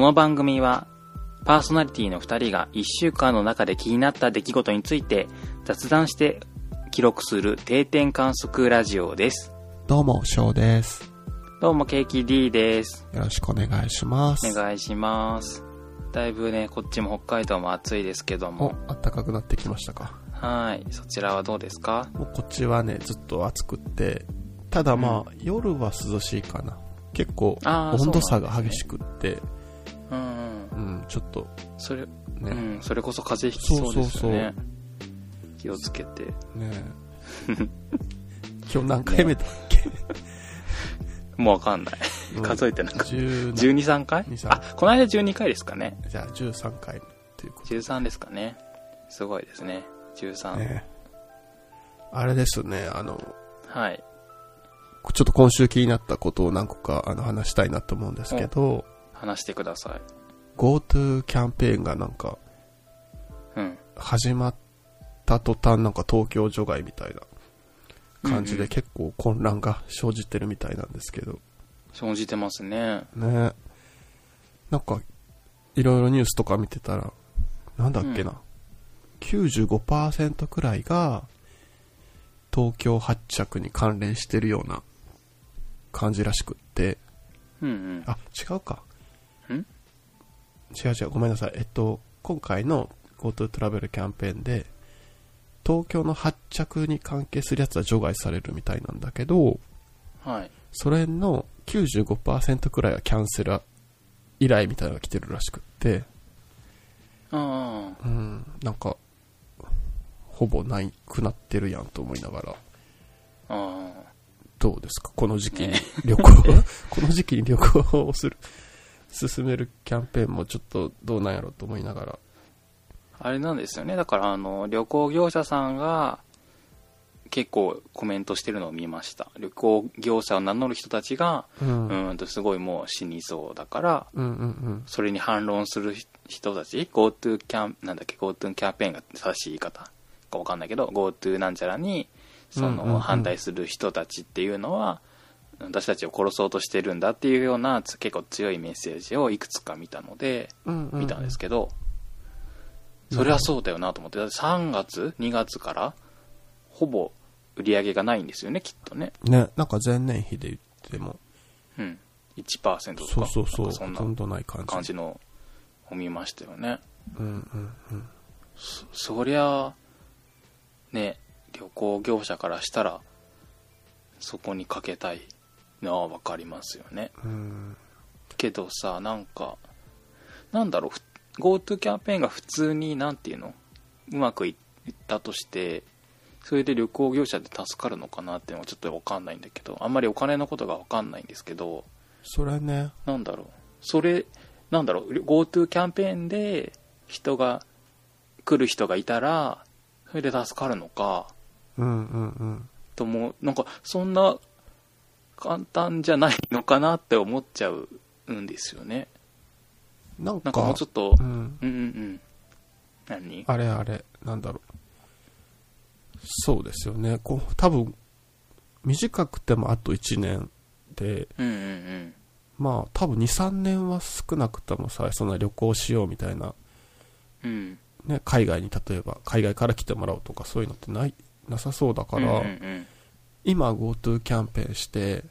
この番組は、パーソナリティの2人が1週間の中で気になった出来事について雑談して記録する定点観測ラジオです。どうも、翔です。どうも、ケーキ D です。よろしくお願いします。お願いします。だいぶね、こっちも北海道も暑いですけどおも、、暖かくなってきましたか？はい。そちらはどうですか？もうこっちはね、ずっと暑くって、ただまあ、夜は涼しいかな。結構、温度差が激しくって、うんうん。うん、ちょっと、それ、ね、うん、それこそ風邪ひきそうですよね。気をつけて。ね 今日何回目だっけ、もうわかんない。うん数えてなんか。10 12、3回？2 3あ、この間12回ですかね。じゃあ13回というこ13ですかね。すごいですね。13。とね。あれですね、あの、はい。ちょっと今週気になったことを何個かあの話したいなと思うんですけど、話してください。GoTo キャンペーンがなんかうん。始まった途端なんか東京除外みたいな感じうんうん。で結構混乱が生じてるみたいなんですけど、生じてますね。ね。なんかいろいろニュースとか見てたらなんだっけな、95%くらいが東京発着に関連してるような感じらしくって。うんうん。あ違うかう違うごめんなさい。えっと今回の GoTo トラベルキャンペーンで東京の発着に関係するやつは除外されるみたいなんだけどはい。それの95%くらいはキャンセル依頼みたいなのが来てるらしくって。あうんなんかほぼないくなってるやんと思いながら。あ。あどうですか？この時期にね。旅行、この時期に旅行をする進めるキャンペーンもちょっとどうなんやろうと思いながらあ。あれなんですよね。だから、あの、旅行業者さんが、結構コメントしてるのを見ました。旅行業者を名乗る人たちが、うんうーんとすごいもう死にそうだから、うんうんうんそれに反論する人たち、GoTo キャン、なんだっけ、GoTo キャンペーンが正しい言い方かわかんないけど、GoTo なんちゃらに、その、反対する人たちっていうのは、私たちを殺そうとしてるんだっていうような、つ結構強いメッセージをいくつか見たので、うんうん見たんですけど、それはそうだよなと思って、だって3月、2月から、ほぼ売り上げがないんですよね、きっとね。ねなんか前年比で言ってもうん。1%とか、そうそうそうそんな感じのを見ましたよね。うんうんうんそそりゃね旅行業者からしたらそこにかけたいのは分かりますよね。うん。けどさなんかなんだろうふ GoTo キャンペーンが普通になんていうの？うまくいったとしてそれで旅行業者で助かるのかなっていうのはちょっと分かんないんだけどあんまりお金のことが分かんないんですけどそれね。なんだろう。それなんだろう GoTo キャンペーンで人が来る人がいたらそれで助かるのかうんうんうん。ともなんかそんな簡単じゃないのかなって思っちゃうんですよね。なんかなんかもうちょっとうん、うんうんうん。何？あれあれなんだろう。そうですよね。こう多分短くてもあと1年でうんうんうん。まあ多分23年は少なくともさそんな旅行しようみたいな、うん。ね、海外に例えば海外から来てもらおうとかそういうのってないなさそうだから、うんうんうん今 GoTo キャンペーンして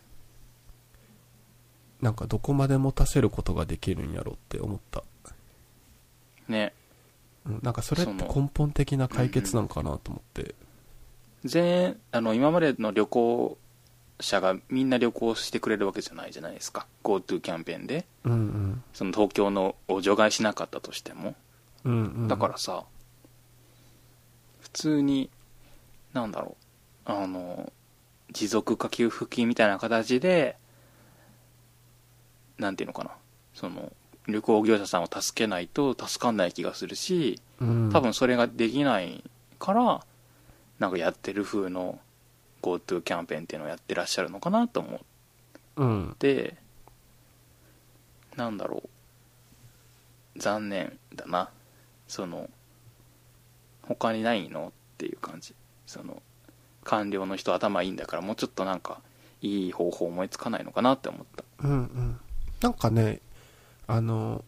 なんかどこまで持たせることができるんやろって思った、ね。うん、なんかそれって根本的な解決なのかなと思って。全あの今までの旅行者がみんな旅行してくれるわけじゃないじゃないですか。GoTo キャンペーンで。うんうん。その東京のを除外しなかったとしても。うんうん。だからさ、普通になんだろう。あの持続化給付金みたいな形でなんていうのかな。その旅行業者さんを助けないと助かんない気がするしうん。多分それができないからなんかやってる風の GoTo キャンペーンっていうのをやってらっしゃるのかなと思っうん。てなんだろう。残念だな。その他にないの？っていう感じ。その官僚の人頭いいんだからもうちょっとなんかいい方法思いつかないのかなって思ったうんうんなんかねあの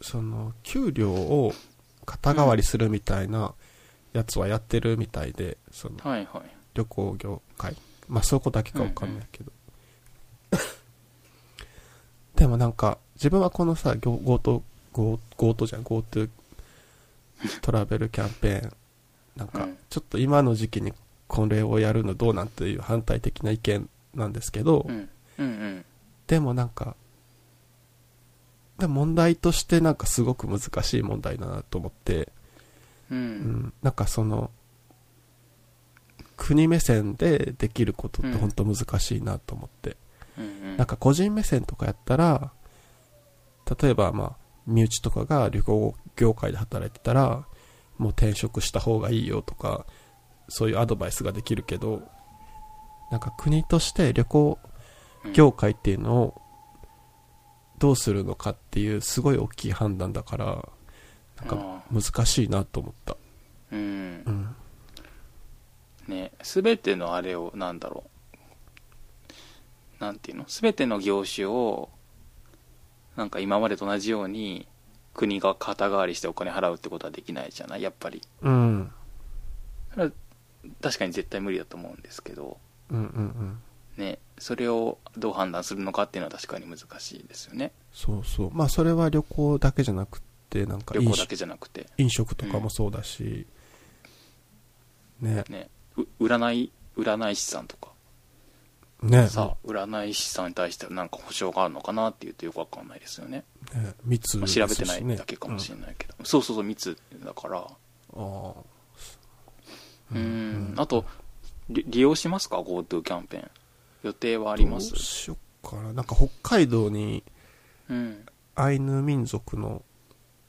その、給料を肩代わりするみたいなやつはやってるみたいで、その、はいはい旅行業界。まあ、そこだけかわかんないけど。でもなんか、自分はこのさ、強強盗、強強盗じゃん、GoTo トラベルキャンペーン。なんかうん、ちょっと今の時期にこれをやるのどうなんていう反対的な意見なんですけど、うんうんうんでもなんか、で問題としてなんかすごく難しい問題だなと思って、ううん、なんかその、国目線でできることって本当難しいなと思って。うんなんか個人目線とかやったら、例えばまあ、身内とかが旅行業界で働いてたら、もう転職した方がいいよとか、そういうアドバイスができるけど、なんか国として旅行業界っていうのをどうするのかっていうすごい大きい判断だから、なんか難しいなと思った。うんうん。ね全てのあれをなんだろうなんていうの？全ての業種をなんか今までと同じように国が肩代わりしてお金払うってことはできないじゃない？やっぱりうん。確かに絶対無理だと思うんですけどうんうんうん。ねそれをどう判断するのかっていうのは確かに難しいですよね。そうそう。まあそれは旅行だけじゃなくて、なんか旅行だけじゃなくて。飲食とかもそうだし、ね。ね。う占い占い師さんとか。ね。さ占い師さんに対してなんか保証があるのかなっていうとよくわかんないですよね。ね。密まあ調べてないだけかもしれないけど、そうそうそう密だから。うんあうんあとり利用しますか？GoTo キャンペーン予定はああります？どうしよっかな。なんか北海道にうんアイヌ民族の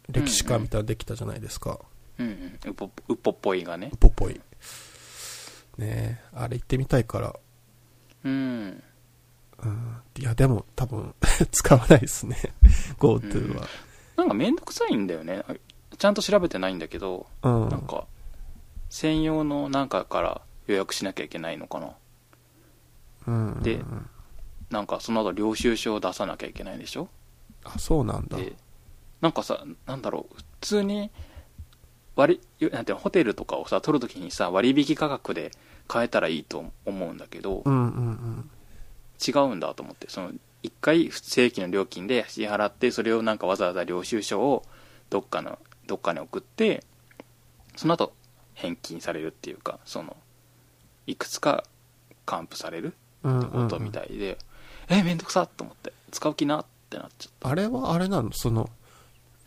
歴史館みたいなのできたじゃないですか。うんうんうぽうっぽっぽいがねウポポイ。ねえ、あれ行ってみたいから。うんうん。いや、でも多分 使わないですね。GoTo は。なんかめんどくさいんだよねちゃんと調べてないんだけどうん。なんか専用のなんかから予約しなきゃいけないのかなうん。でなんかその後領収書を出さなきゃいけないでしょ？あ、そうなんだ。でなんかさなんだろう普通に割りなんてホテルとかをさ取るときにさ割引価格で買えたらいいと思うんだけど、うんうんうん。違うんだと思ってその1回正規の料金で支払ってそれをなんかわざわざ領収書をどっかのどっかに送ってその後返金されるっていうかそのいくつか還付されるうんうんうん。ことみたいで、えめんどくさっと思って使う気なってなっちゃっあれはあれなの？その、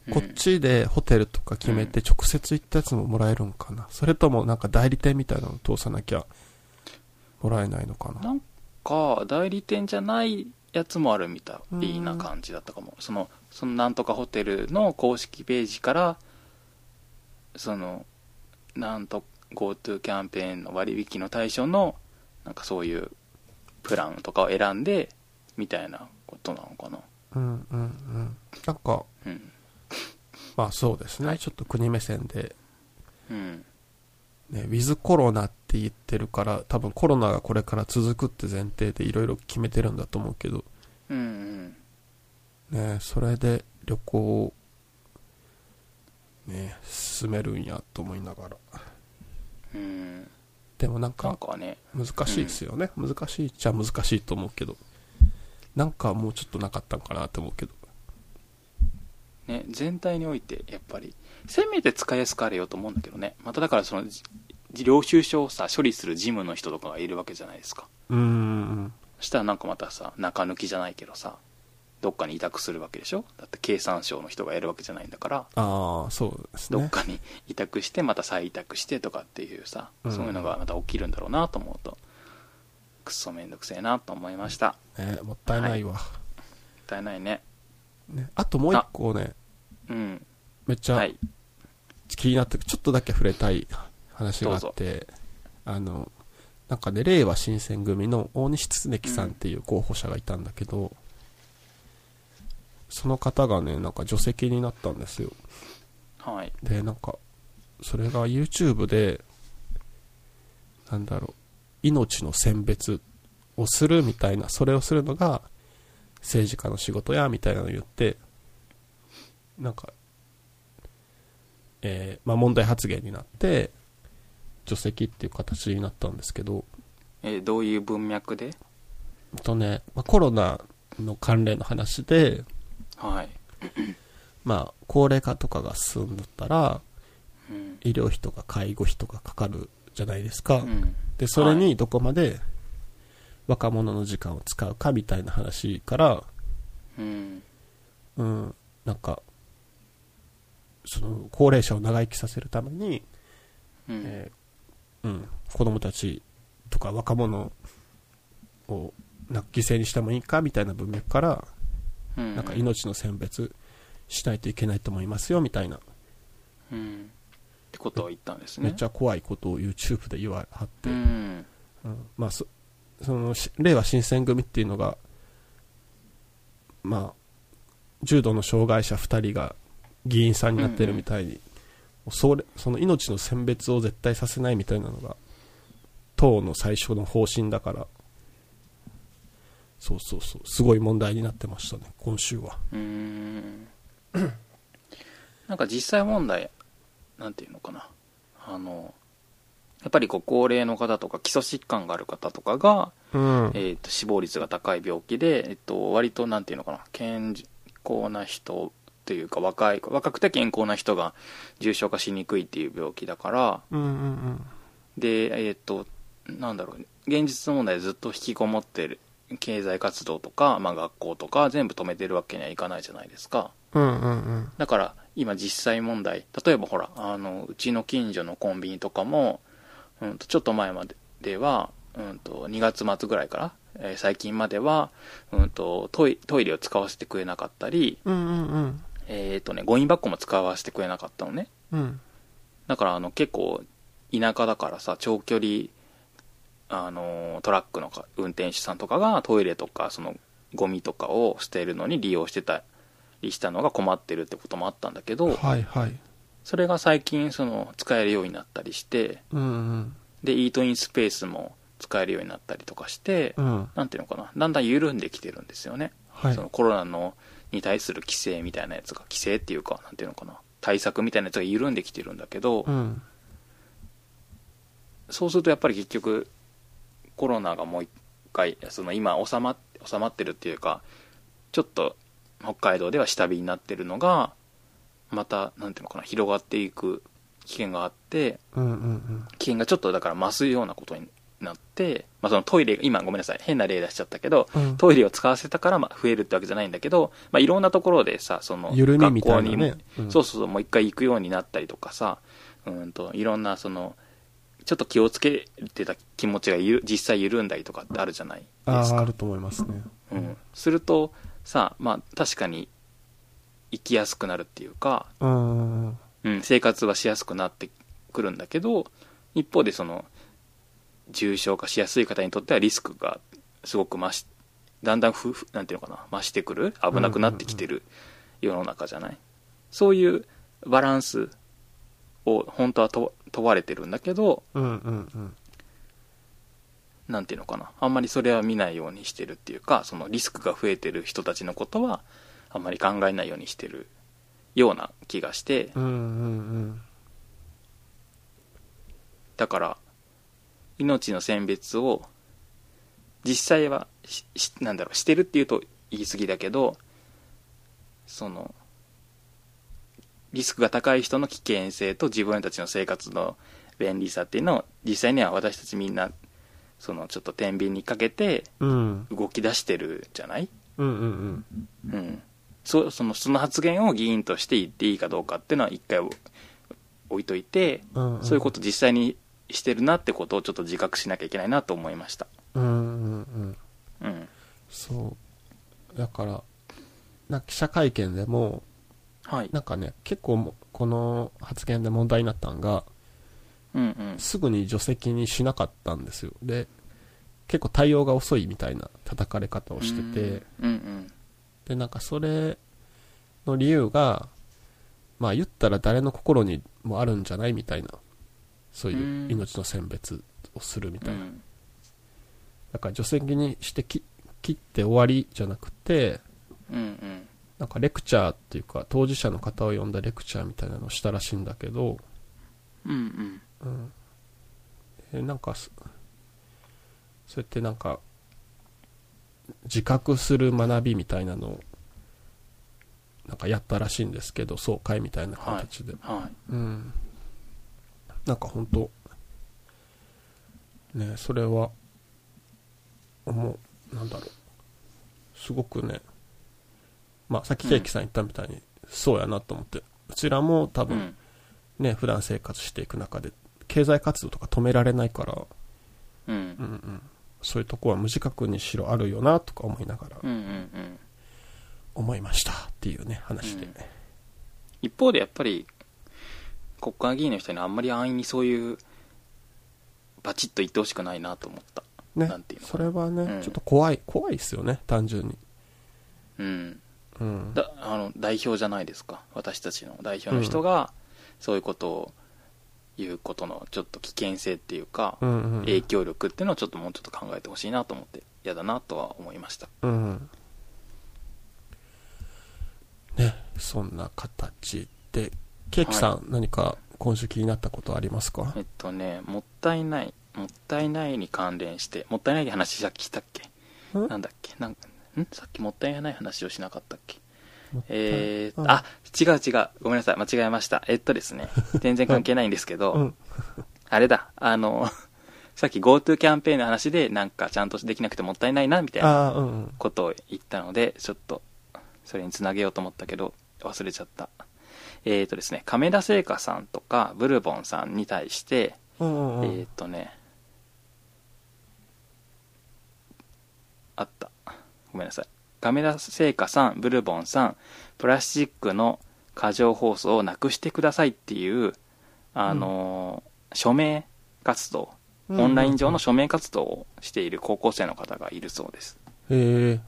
たこっちでホテルとか決めて直接行ったやつももらえるんかな、それともなんか代理店みたいなの通さなきゃもらえないのかな？うんなんか代理店じゃないやつもあるみたいな感じだったかも。そのそのなんとかホテルの公式ページからそのなんと GoTo キャンペーンの割引の対象のなんかそういうプランとかを選んでみたいなことなのかな。うんうんうん。なんかうん。まあそうですね、はい。ちょっと国目線でうん。ね、ウィズコロナって言ってるから、多分コロナがこれから続くって前提でいろいろ決めてるんだと思うけど、うんうん。ね、それで旅行を、ね、進めるんやと思いながら。うんでもなんか難しいですよね。難しいっちゃ難しいと思うけど、なんかもうちょっとなかったんかなと思うけど。ね、全体においてやっぱりせめて使いやすくあれよと思うんだけどねまただからそのじ領収書をさ処理する事務の人とかがいるわけじゃないですかうーん。そしたらなんかまたさ中抜きじゃないけどさどっかに委託するわけでしょ？だって経産省の人がやるわけじゃないんだから。ああ、そうですね。どっかに委託してまた再委託してとかっていうさ、うん。そういうのがまた起きるんだろうなと思うと。くっそめんどくせえなと思いました。もね、もったいないわ、ったいないね。ね。あともう一個ね、うん。めっちゃはい。気になってちょっとだけ触れたい話があって、あの、なんかね、令和新選組の大西恒樹さんっていう候補者がいたんだけど、その方がね、なんか除籍になったんですよ。はい。で、なんか、それが YouTube で、なんだろう、命の選別をするみたいな、それをするのが政治家の仕事や、みたいなのを言って、なんか、えーまあ問題発言になって、除籍っていう形になったんですけど、えーどういう文脈で？とね、まあ、コロナの関連の話で、はい、まあ、高齢化とかが進んだったら、うん。医療費とか介護費とかかかるじゃないですか。うん。で、それにどこまで若者の時間を使うかみたいな話から、うん。うん、なんか、その、高齢者を長生きさせるために、うん。えーうん、子供たちとか若者をな犠牲にしてもいいかみたいな文脈から、うんなんか命の選別しないといけないと思いますよみたいな、うん。ってことを言ったんですね。めっちゃ怖いことを YouTube で言わはって、ううん。んまあそそのし令和新選組っていうのがまあ重度の障害者2人が議員さんになってるみたいに、それその命の選別を絶対させないみたいなのが党の最初の方針だからそうそうそう。すごい問題になってましたね今週は。うーん。なんか実際問題なんていうのかな。あのやっぱりご高齢の方とか基礎疾患がある方とかが、うん。えー、と死亡率が高い病気で、えっと、割となんていうのかな。健康な人というか若い若くて健康な人が重症化しにくいっていう病気だから。うんうんでえっ、となんだろう現実問題ずっと引きこもってる経済活動とか、まあ、学校とか全部止めてるわけにはいかないじゃないですか。うんうんうん。だから今実際問題例えばほらあのうちの近所のコンビニとかも、うん、とちょっと前まででは、うん、と2月末ぐらいから、えー最近までは、うん、とトイトイレを使わせてくれなかったり、うんうんうん。えーとね、ゴミ箱も使わせてくれなかったのね。うん。だからあの結構田舎だからさ長距離あのトラックのか運転手さんとかがトイレとかそのゴミとかを捨てるのに利用してたりしたのが困ってるってこともあったんだけどはいはい。それが最近その使えるようになったりしてうんうん。でイートインスペースも使えるようになったりとかしてうん。なんていうのかなだんだん緩んできてるんですよね、はい。そのコロナのに対する規制みたいなやつが規制っていうかなんていうのかな対策みたいなやつが緩んできてるんだけど、うん。そうするとやっぱり結局コロナがもう一回その今収ま収まってるっていうかちょっと北海道では下火になってるのがまたなんていうのかな広がっていく危険があって危険がちょっとだから増すようなことになって、まあ、そのトイレ今ごめんなさい変な例出しちゃったけどうん。トイレを使わせたからまあ増えるってわけじゃないんだけど、まあ、いろんなところでさその学校にもうん。そうそうそうもう一回行くようになったりとかさうんといろんなそのちょっと気をつけてた気持ちがゆ実際緩んだりとかってあるじゃない？ですか、あると思いますね。うん、するとさまあ確かに生きやすくなるっていうか、うん。生活はしやすくなってくるんだけど一方でその重症化しやすい方にとってはリスクがすごく増しだんだんふふなんていうのかな増してくる？危なくなってきてる世の中じゃない、そういうバランスを本当はと問われてるんだけどうんうんうん。なんていうのかな。あんまりそれは見ないようにしてるっていうかそのリスクが増えてる人たちのことはあんまり考えないようにしてるような気がして。うんうん。だから命の選別を実際はししなんだろうしてるっていうと言い過ぎだけどそのリスクが高い人の危険性と自分たちの生活の便利さっていうのを実際には私たちみんなそのちょっと天秤にかけてうん。うん動き出してるじゃない？うんうんうん。そそのその発言を議員として言っていいかどうかっていうのは一回置いといて、うんうん。そういうこと実際にしてるなってことをちょっと自覚しなきゃいけないなと思いました。うんうんうん。うん。そう。だからな記者会見でもはい。なんかね結構もこの発言で問題になったんがうんうん。すぐに除籍にしなかったんですよ。で結構対応が遅いみたいな叩かれ方をしててうんうんでなんかそれの理由がまあ言ったら誰の心にもあるんじゃないみたいなそういう命の選別をするみたいな、うん。だから除籍にしてき切って終わりじゃなくてうんうんなんかレクチャーっていうか、当事者の方を呼んだレクチャーみたいなのをしたらしいんだけど、うんうんうん。えなんかす、そうやってなんか、自覚する学びみたいなのを、なんかやったらしいんですけど、総会みたいな形で。はいうん。なんか本当ね、それは、思う、なんだろう。すごくね、まあ、さっきケーキさん言ったみたいに、そうやなと思って、うちらも多分、うん。ね、普段生活していく中で、経済活動とか止められないから、うん。うんうん、そういうとこは無自覚にしろあるよなとか思いながらうんうんうん。思いましたっていうね話で、うん。一方でやっぱり国会議員の人にあんまり安易にそういうバチッと言ってほしくないなと思った。ね。それはね、うん。ちょっと怖い怖いですよね単純に。うんうん。だあの代表じゃないですか。私たちの代表の人がそういうことを言うことのちょっと危険性っていうか、うんうん。影響力っていうのをちょっともうちょっと考えてほしいなと思って嫌だなとは思いました。うん。ねそんな形でケーキさん、何か今週気になったことありますか？えっとねもったいないもったいないに関連してもったいないって話さっきしたっけ？ん。なんだっけ？なんん？さっきもったいない話をしなかったっけ？えー、うんあ違う違う。ごめんなさい。間違えました。えっとですね。全然関係ないんですけど、うん。あれだ。あの さっき GoTo キャンペーンの話でなんかちゃんとできなくてもったいないなみたいなことを言ったのでちょっとそれにつなげようと思ったけど忘れちゃった。えっ、ー、とですね亀田製菓さんとかブルボンさんに対してえっ、ー、とねあったごめんなさい。亀田製菓さんブルボンさんプラスチックの過剰包装をなくしてくださいっていうあのー署名活動オンライン上の署名活動をしている高校生の方がいるそうです。へえ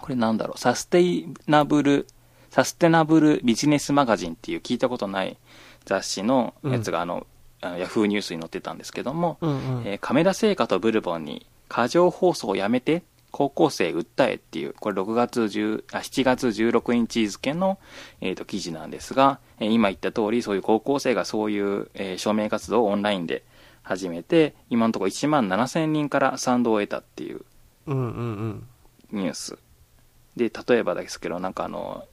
これなんだろう？サステイナブルサステナブルビジネスマガジンっていう聞いたことない雑誌のやつがあの、あのヤフーニュースに載ってたんですけども、うんうん。えー亀田製菓とブルボンに過剰放送をやめて高校生訴えっていうこれ6月10あ7月16日付の、えー、と記事なんですが、えー今言った通りそういう高校生がそういう、えー署名活動をオンラインで始めて今のところ1万7000人から賛同を得たっていううんうんうんニュース。で例えばですけどなんかあの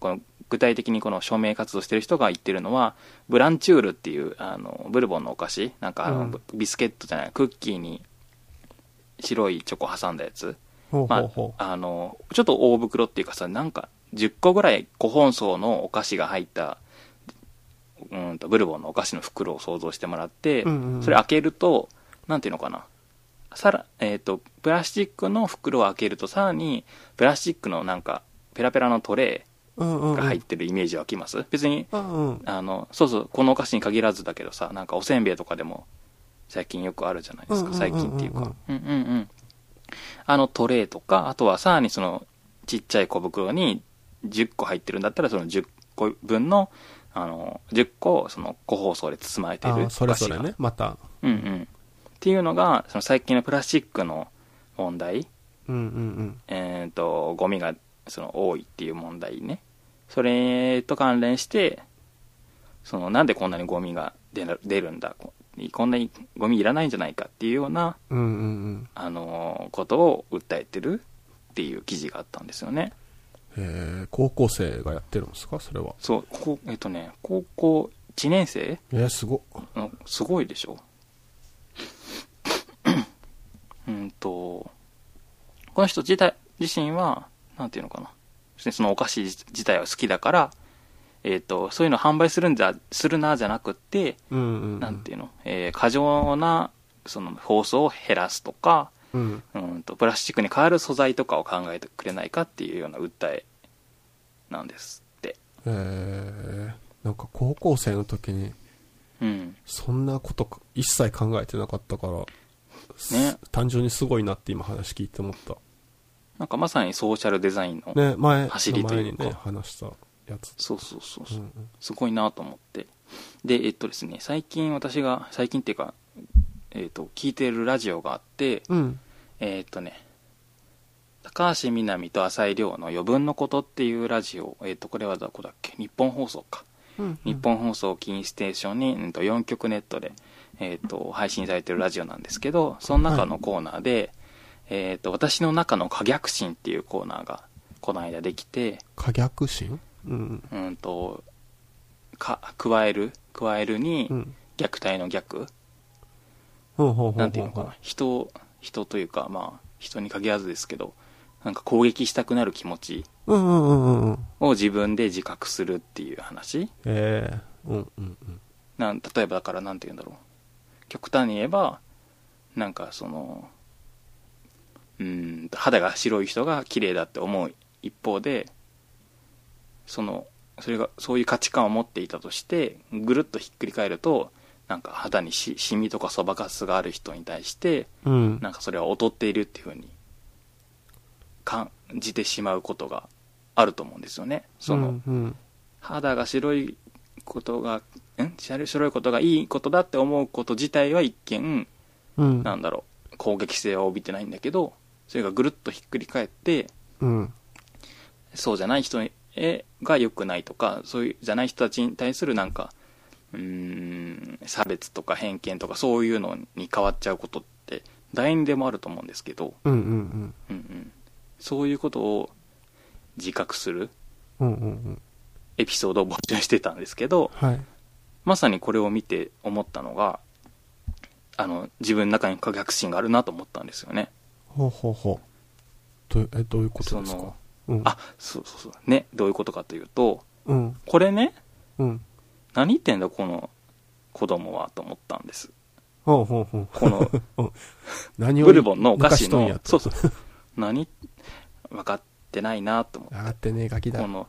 この具体的にこの署名活動してる人が言ってるのはブランチュールっていうあのブルボンのお菓子。なんかあの、うん。ビスケットじゃないクッキーに白いチョコ挟んだやつ、ほうまほう。ほあ、あのちょっと大袋っていうかさなんか10個ぐらい5本層のお菓子が入ったうんとブルボンのお菓子の袋を想像してもらって、うんうんうん。それ開けるとなんていうのかな。さら、えっ、と、プラスチックの袋を開けると、さらに、プラスチックのなんか、ペラペラのトレーが入ってるイメージ湧きます、別に、うんうん。あの、そうそう、このお菓子に限らずだけどさ、なんかおせんべいとかでも、最近よくあるじゃないですか、うんうんうんうん最近っていうか。うんうんうん。あのトレーとか、あとはさらにその、ちっちゃい小袋に10個入ってるんだったら、その10個分の、あの、10個、その、個包装で包まれているそれれねまたうんうん。っていうのが、その最近のプラスチックの問題、うんうんえっ、と、ゴミがその多いっていう問題ね。それと関連して、そのなんでこんなにゴミが出る出るんだ、ここんなにゴミいらないんじゃないかっていうような、うんうんうん。うんあのことを訴えてるっていう記事があったんですよね。えー、高校生がやってるんですか？それは。そう、こえっ、とね、高校1年生？えー、すご。すごいでしょ。うんとこの人自体自身はなんていうのかな。そのお菓子自体は好きだから、えっとそういうの販売するんじゃするなじゃなくって、うんうんうん。なんていうの、えー過剰なその包装を減らすとかうん。うんとプラスチックに代わる素材とかを考えてくれないかっていうような訴えなんですって。えー、なんか高校生の時にうん。そんなことか一切考えてなかったから、すね。単純にすごいなって今話聞いて思った。なんかまさにソーシャルデザインの、ね前走りというか。前にね話したやつ。そうそうそうそう、うんうん。すごいなと思って。でえっとですね最近私が最近っていうかえっと聞いてるラジオがあってうん。えっとね高橋みなみと浅井亮の余分のことっていうラジオ、えっ、と、これはどこだっけ？日本放送か。うん日本放送キーステーションに、うん、と4曲ネットで、えー、と配信されてるラジオなんですけどその中のコーナーで、えー、と私の中の可逆心っていうコーナーがこの間できて、可逆心？うん。うん、とか加える？加えるにうん。虐待の逆？なんていうのかな？人人というかまあ人に限らずですけどなんか攻撃したくなる気持ちうんうんうんうんうん。を自分で自覚するっていう話？ええうんうんうん。なん例えばだからなんて言うんだろう極端に言えばなんかそのうーん肌が白い人が綺麗だって思う一方でそのそれがそういう価値観を持っていたとしてぐるっとひっくり返るとなんか肌にしシミとかそばかすがある人に対してうん。なんかそれは劣っているっていうふうに感じてしまうことがあると思うんですよねその、うんうん。肌が白いことがん？白いことがいいことだって思うこと自体は一見うん。なんだろう攻撃性は帯びてないんだけどそれがぐるっとひっくり返ってうん。そうじゃない人へが良くないとかそういうじゃない人たちに対するなんかうーん差別とか偏見とかそういうのに変わっちゃうことって誰にでもあると思うんですけど、うんうんうんうん、そういうことを自覚する。エピソードを募集してたんですけどはい。まさにこれを見て思ったのがあの自分の中に可逆心があるなと思ったんですよねほうほうほう。どうえ、どういうことですか？そのうん。あそうそうそうねどういうことかというとうん。これねうん。何言ってんだこの子供はと思ったんですほうほうほう。この 何をブルボンのお菓子抜かしとんやそうそう何分かってないなと思って上がってねえガキだこ。の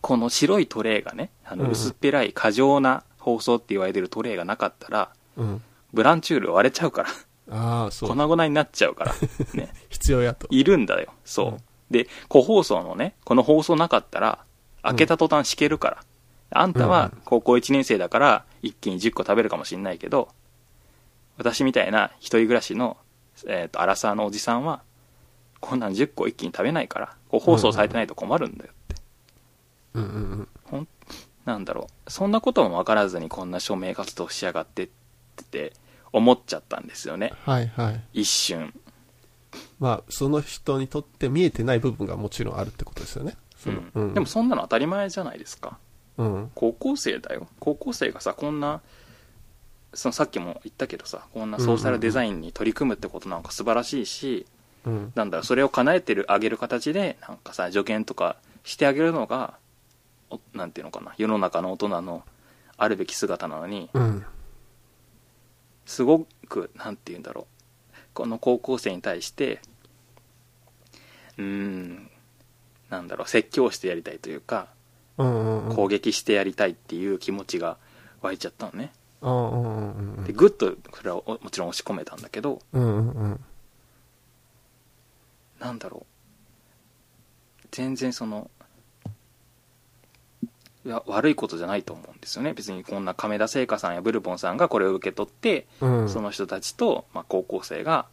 この白いトレイがねあのうん薄っぺらい過剰な包装って言われてるトレイがなかったらうん。ブランチュール割れちゃうからああ、そう。粉々になっちゃうから。ね。必要やと。いるんだよ。そう、うん。で個包装のねこの包装なかったら開けた途端敷けるから、あんたは高校1年生だから一気に10個食べるかもしんないけど私みたいな一人暮らしの、えー、とアラサーのおじさんはこんなん10個一気に食べないから個包装されてないと困るんだよって、うんうんうん。ほんなんだろう。そんなことも分からずにこんな署名活動しやがってって思っちゃったんですよねはいはい。一瞬まあ、その人にとって見えてない部分がもちろんあるってことですよね。うんでもそんなの当たり前じゃないですかうん。高校生だよ高校生がさこんなそのさっきも言ったけどさこんなソーシャルデザインに取り組むってことなんか素晴らしいし、うん。なんだろうそれを叶えてるあげる形でなんかさ助言とかしてあげるのがおなんていうのかな世の中の大人のあるべき姿なのにうん。すごくなんて言うんだろうこの高校生に対してうーんなんだろう説教してやりたいというかうんうんうん。攻撃してやりたいっていう気持ちが湧いちゃったのねでグッとそれはおもちろん押し込めたんだけどうんうんうん。なんだろう全然その悪いことじゃないと思うんですよね。別にこんな亀田製菓さんやブルボンさんがこれを受け取って、うん。その人たちと、まあ、高校生が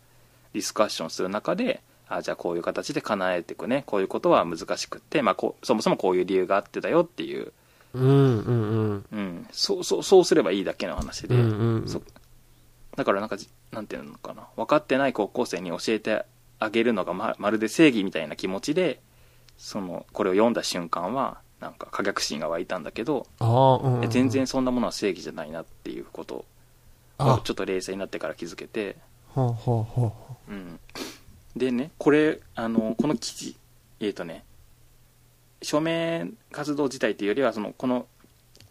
ディスカッションする中であじゃあこういう形で叶えていくね。こういうことは難しくって、まあ、こうそもそもこういう理由があってだよっていう、うんうんうん。うん、そうそうそうすればいいだけの話で、うんうん。そだからなんかじなんていうのかな。分かってない高校生に教えてあげるのがままるで正義みたいな気持ちでそのこれを読んだ瞬間はなんか可逆心が湧いたんだけど。全然そんなものは正義じゃないなっていうことをあ、ちょっと冷静になってから気づけて、でねこれあのこの記事えっ、とね署名活動自体っていうよりはそのこの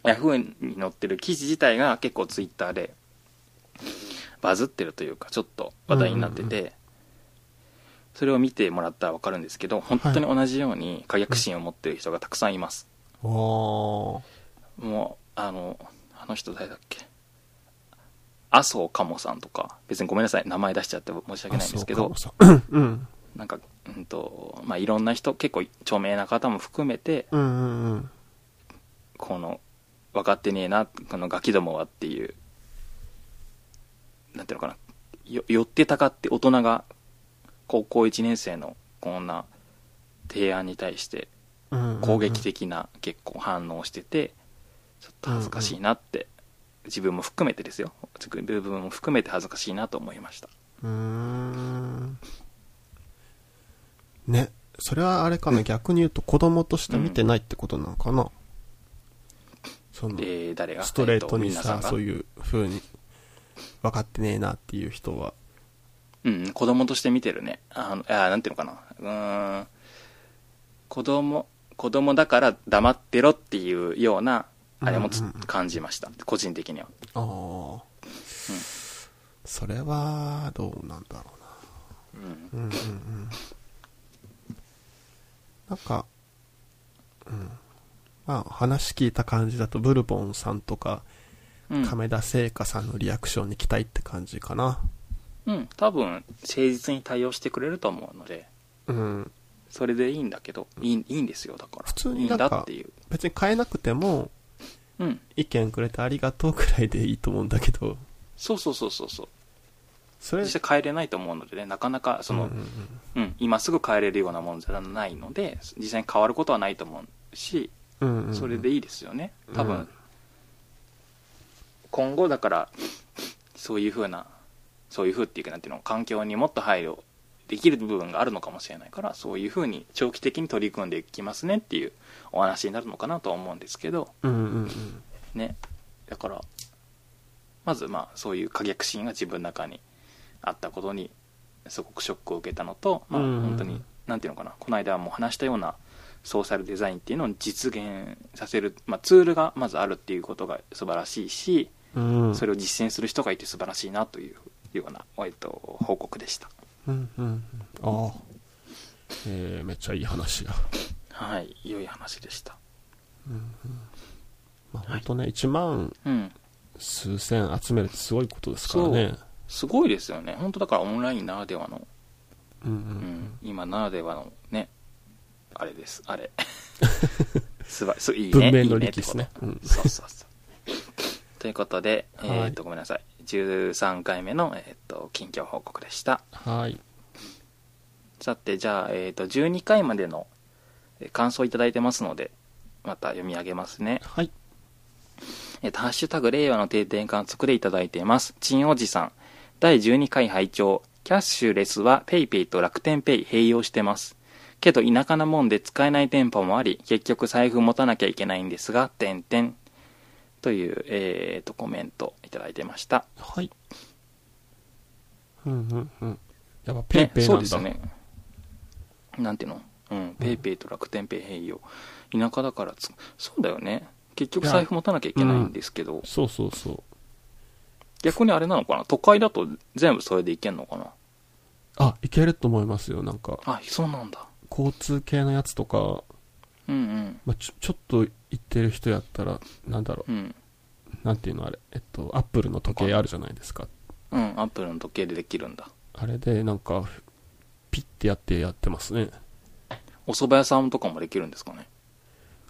ヤフーに載ってる記事自体が結構ツイッターでバズってるというかちょっと話題になってて、うんそれを見てもらったら分かるんですけど本当に同じように可逆心を持ってる人がたくさんいます、う。おー。もうあのあの人誰だっけ？麻生鴨さんとか別にごめんなさい名前出しちゃって申し訳ないんですけどあそうかもさうん。なんか、うんとまあ、いろんな人結構著名な方も含めてうんうんうん。この分かってねえなこのガキどもはっていうなんていうのかなよ寄ってたかって大人が高校1年生のこんな提案に対してうん攻撃的な結構反応しててちょっと恥ずかしいなって自分も含めてですよ。自分も含めて恥ずかしいなと思いました。うーん。ねそれはあれかな、逆に言うと子供として見てないってことなのかな、そので誰が？ストレートにさ、えっとそういう風に分かってねえなっていう人はうん、子供として見てるね。あの、あなんていうのかな。うーん、子供、子供だから黙ってろっていうような、あれもつうんうんうん感じました。個人的には。ああ、それはどうなんだろうん。うなうんうんうんなんかうんまあ話聞いた感じだとブルボンさんとかうん、亀田製菓さんのリアクションに期待って感じかなうん、多分、誠実に対応してくれると思うので、うん。それでいいんだけど、いいいいんですよ、だから。普通にいいんだっていう。別に変えなくてもうん。意見くれてありがとうくらいでいいと思うんだけど。そうそうそうそうそう。それ実際変えれないと思うのでね、なかなか、その、うんうんうん、今すぐ変えれるようなものじゃないので、実際に変わることはないと思うし、うんうんうん。それでいいですよね。多分、うん今後だからそういうふうなそういうふうっていうかなんていうの環境にもっと配慮できる部分があるのかもしれないからそういうふうに長期的に取り組んでいきますねっていうお話になるのかなとは思うんですけどうんうんうん。ね。だからまずまあそういう可逆心が自分の中にあったことにすごくショックを受けたのと、まあ、うん本当になんていうのかなこの間も話したようなソーシャルデザインっていうのを実現させる、まあ、ツールがまずあるっていうことが素晴らしいしうん。それを実践する人がいて素晴らしいなというような、えっと、報告でした。うんうんうん。ああ。えー、めっちゃいい話や。はい良い話でした。まあ本当ね、1万うん。数千集めるってすごいことですからね。すごいですよね。本当だからオンラインならではの。うんううん。ん、今ならではのね。あれです。あれ。すばすいいね。文明のいいね利器ですねってこと。うん。そうそうそうということで、はいえっとごめんなさい13回目の、えっと近況報告でしたはいさてじゃあ、えっと12回までのえー感想いただいてますのでまた読み上げますねはいえっと、ハッシュタグ、令和の定点観測でいただいています。ちんおじさん。第12回拝聴キャッシュレスは PayPay と楽天ペイ併用してます。けど田舎なもんで使えない店舗もあり、結局財布持たなきゃいけないんですが、点々。という、えっと、コメントいただいてました。はい。うんうんうん。やっぱペイねペイなんだ、そうですよね。なんていうの？うん、PayPay と楽天ペイ併用。田舎だからつ、そうだよね。結局財布持たなきゃいけないんですけど、そうそうそう。逆にあれなのかな？都会だと全部それでいけんのかな？あいけると思いますよなんか。あ、そうなんだ。交通系のやつとか、うんうん。まあ、ちょちょっと行ってる人やったらなんだろうん。うなんていうのあれ？えっとアップルの時計あるじゃないですかうん、アップルの時計でできるんだ。あれでなんかピッてやってやってますねお蕎麦屋さんとかもできるんですかね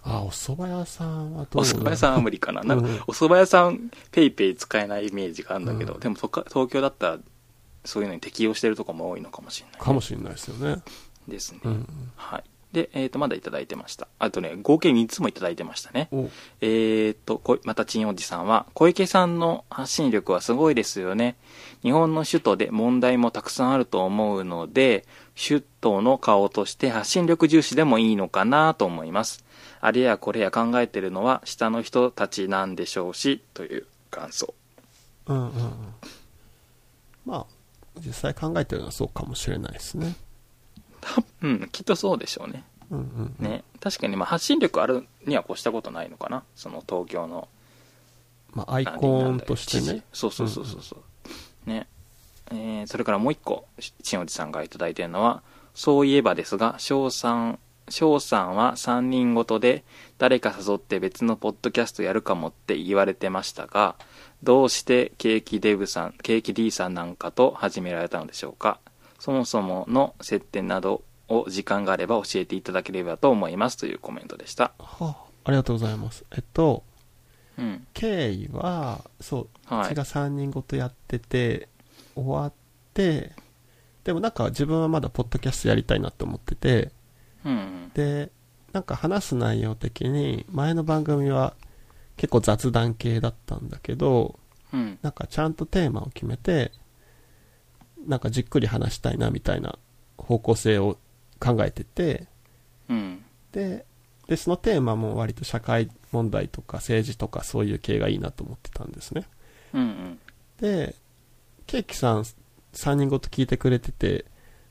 あお蕎麦屋さんはどうお蕎麦屋さんは無理かな。なんかうんお蕎麦屋さん、ペイペイ使えないイメージがあるんだけど、うんでもとか東京だったら、そういうのに適用してるとこも多いのかもしれない。かもしれないですよねですね。うんはい。で、えっ、と、まだいただいてました。あとね、合計3つもいただいてましたね。おえー、と、こまた、ちんおじさんは、小池さんの発信力はすごいですよね。日本の首都で問題もたくさんあると思うので、首都の顔として発信力重視でもいいのかなと思います。あれやこれや考えてるのは下の人たちなんでしょうし、という感想。うんうんうんまあ実際考えてるのはそうかもしれないですねたうん、きっとそうでしょうね。うんうんうん。ね。確かに、まあ、発信力あるには越したことないのかな。その東京の。まあアイコンとしてね。そうそうそうそうそう、ね。えーそれからもう一個しちんおじさんがいただいてるのはそういえばですが翔さん翔さんは3人ごとで誰か誘って別のポッドキャストやるかもって言われてましたがどうしてケーキデブさんケーキ D さんなんかと始められたのでしょうか。そもそもの接点などを時間があれば教えていただければと思いますというコメントでした。はあありがとうございます。えっとうん。経緯はそう、はい。うちが3人ごとやってて終わってでもなんか自分はまだポッドキャストやりたいなって思ってて、うん。で、なんか話す内容的に、前の番組は結構雑談系だったんだけど、うん。なんかちゃんとテーマを決めて、なんかじっくり話したいなみたいな方向性を考えてて、うん。で、で、そのテーマも割と社会問題とか政治とかそういう系がいいなと思ってたんですね。うんうん。で、ケーキさん3人ごと聞いてくれてて、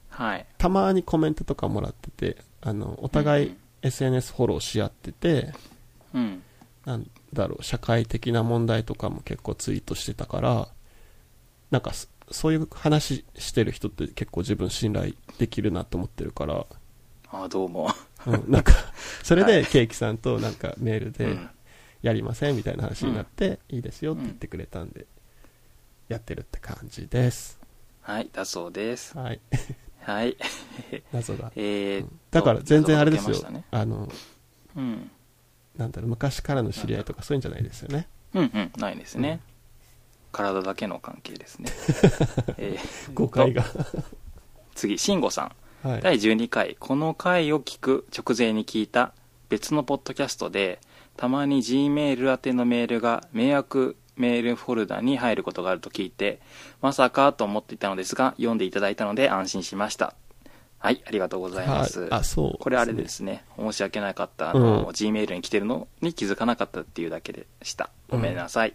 はい。たまにコメントとかもらってて、あの、お互いうん SNS フォローし合ってて、うん。なんだろう、社会的な問題とかも結構ツイートしてたから、なんかそ、そういう話してる人って結構自分信頼できるなと思ってるから、あどうも。うん、なんか、それはでケーキさんとなんかメールでうん、やりませんみたいな話になって、いいですよって言ってくれたんで、やってるって感じです。はいだそうです。はい。はい。謎が。えーとだから全然あれですよ。ね。あの、うん。なんだろう、昔からの知り合いとかそういうんじゃないですよね。うんうんないですね、体だけの関係ですね、えー誤解が。次慎吾さん。はい。第12回。この回を聞く直前に聞いた別のポッドキャストでたまに G メール宛てのメールが迷惑メールフォルダに入ることがあると聞いてまさかと思っていたのですが読んでいただいたので安心しました。はいありがとうございます、はい。あ、そう。これあれですね。申し訳なかった。あの、うん。G メールに来てるのに気づかなかったっていうだけでした。ごめんなさい、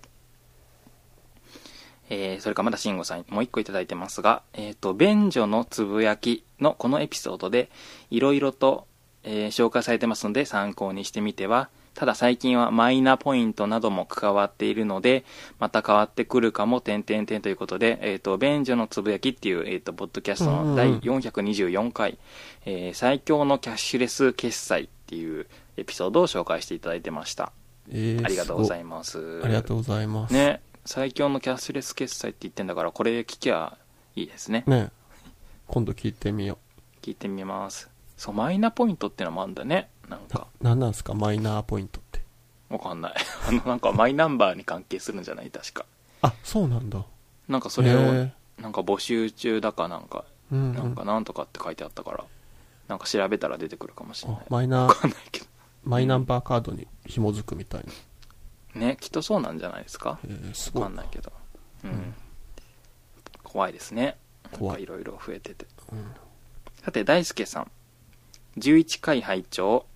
えーそれからまだ慎吾さんもう一個いただいてますが、えっ、と、便所のつぶやきのこのエピソードで、いろいろと、えー紹介されてますので参考にしてみては、ただ最近はマイナポイントなども関わっているので、また変わってくるかも、点々点ということで、えっ、と、便所のつぶやきっていう、えっ、と、ポッドキャストの第424回、えー最強のキャッシュレス決済っていうエピソードを紹介していただいてました。えーありがとうござすいます。ごありがとうございます。ね、最強のキャッシュレス決済って言ってんだから、これ聞きゃいいですね。ね今度聞いてみよ聞いてみます。そう、マイナポイントってのもあるんだね。なんか、、なんなんすか？マイナーポイントって。わかんない。あの、なんかマイナンバーに関係するんじゃない？確か。あ、そうなんだ。なんかそれを、なんか募集中だかなんか、うん、うん。なんかなんとかって書いてあったから、なんか調べたら出てくるかもしれないあ。マイナわー、かんないけど。マイナンバーカードに紐づくみたいな。ね、きっとそうなんじゃないですか？えー、すごいわかんないけど。うん。うん怖いですね。怖いかいろいろ増えてて。うんさて、大輔さん。11回拝聴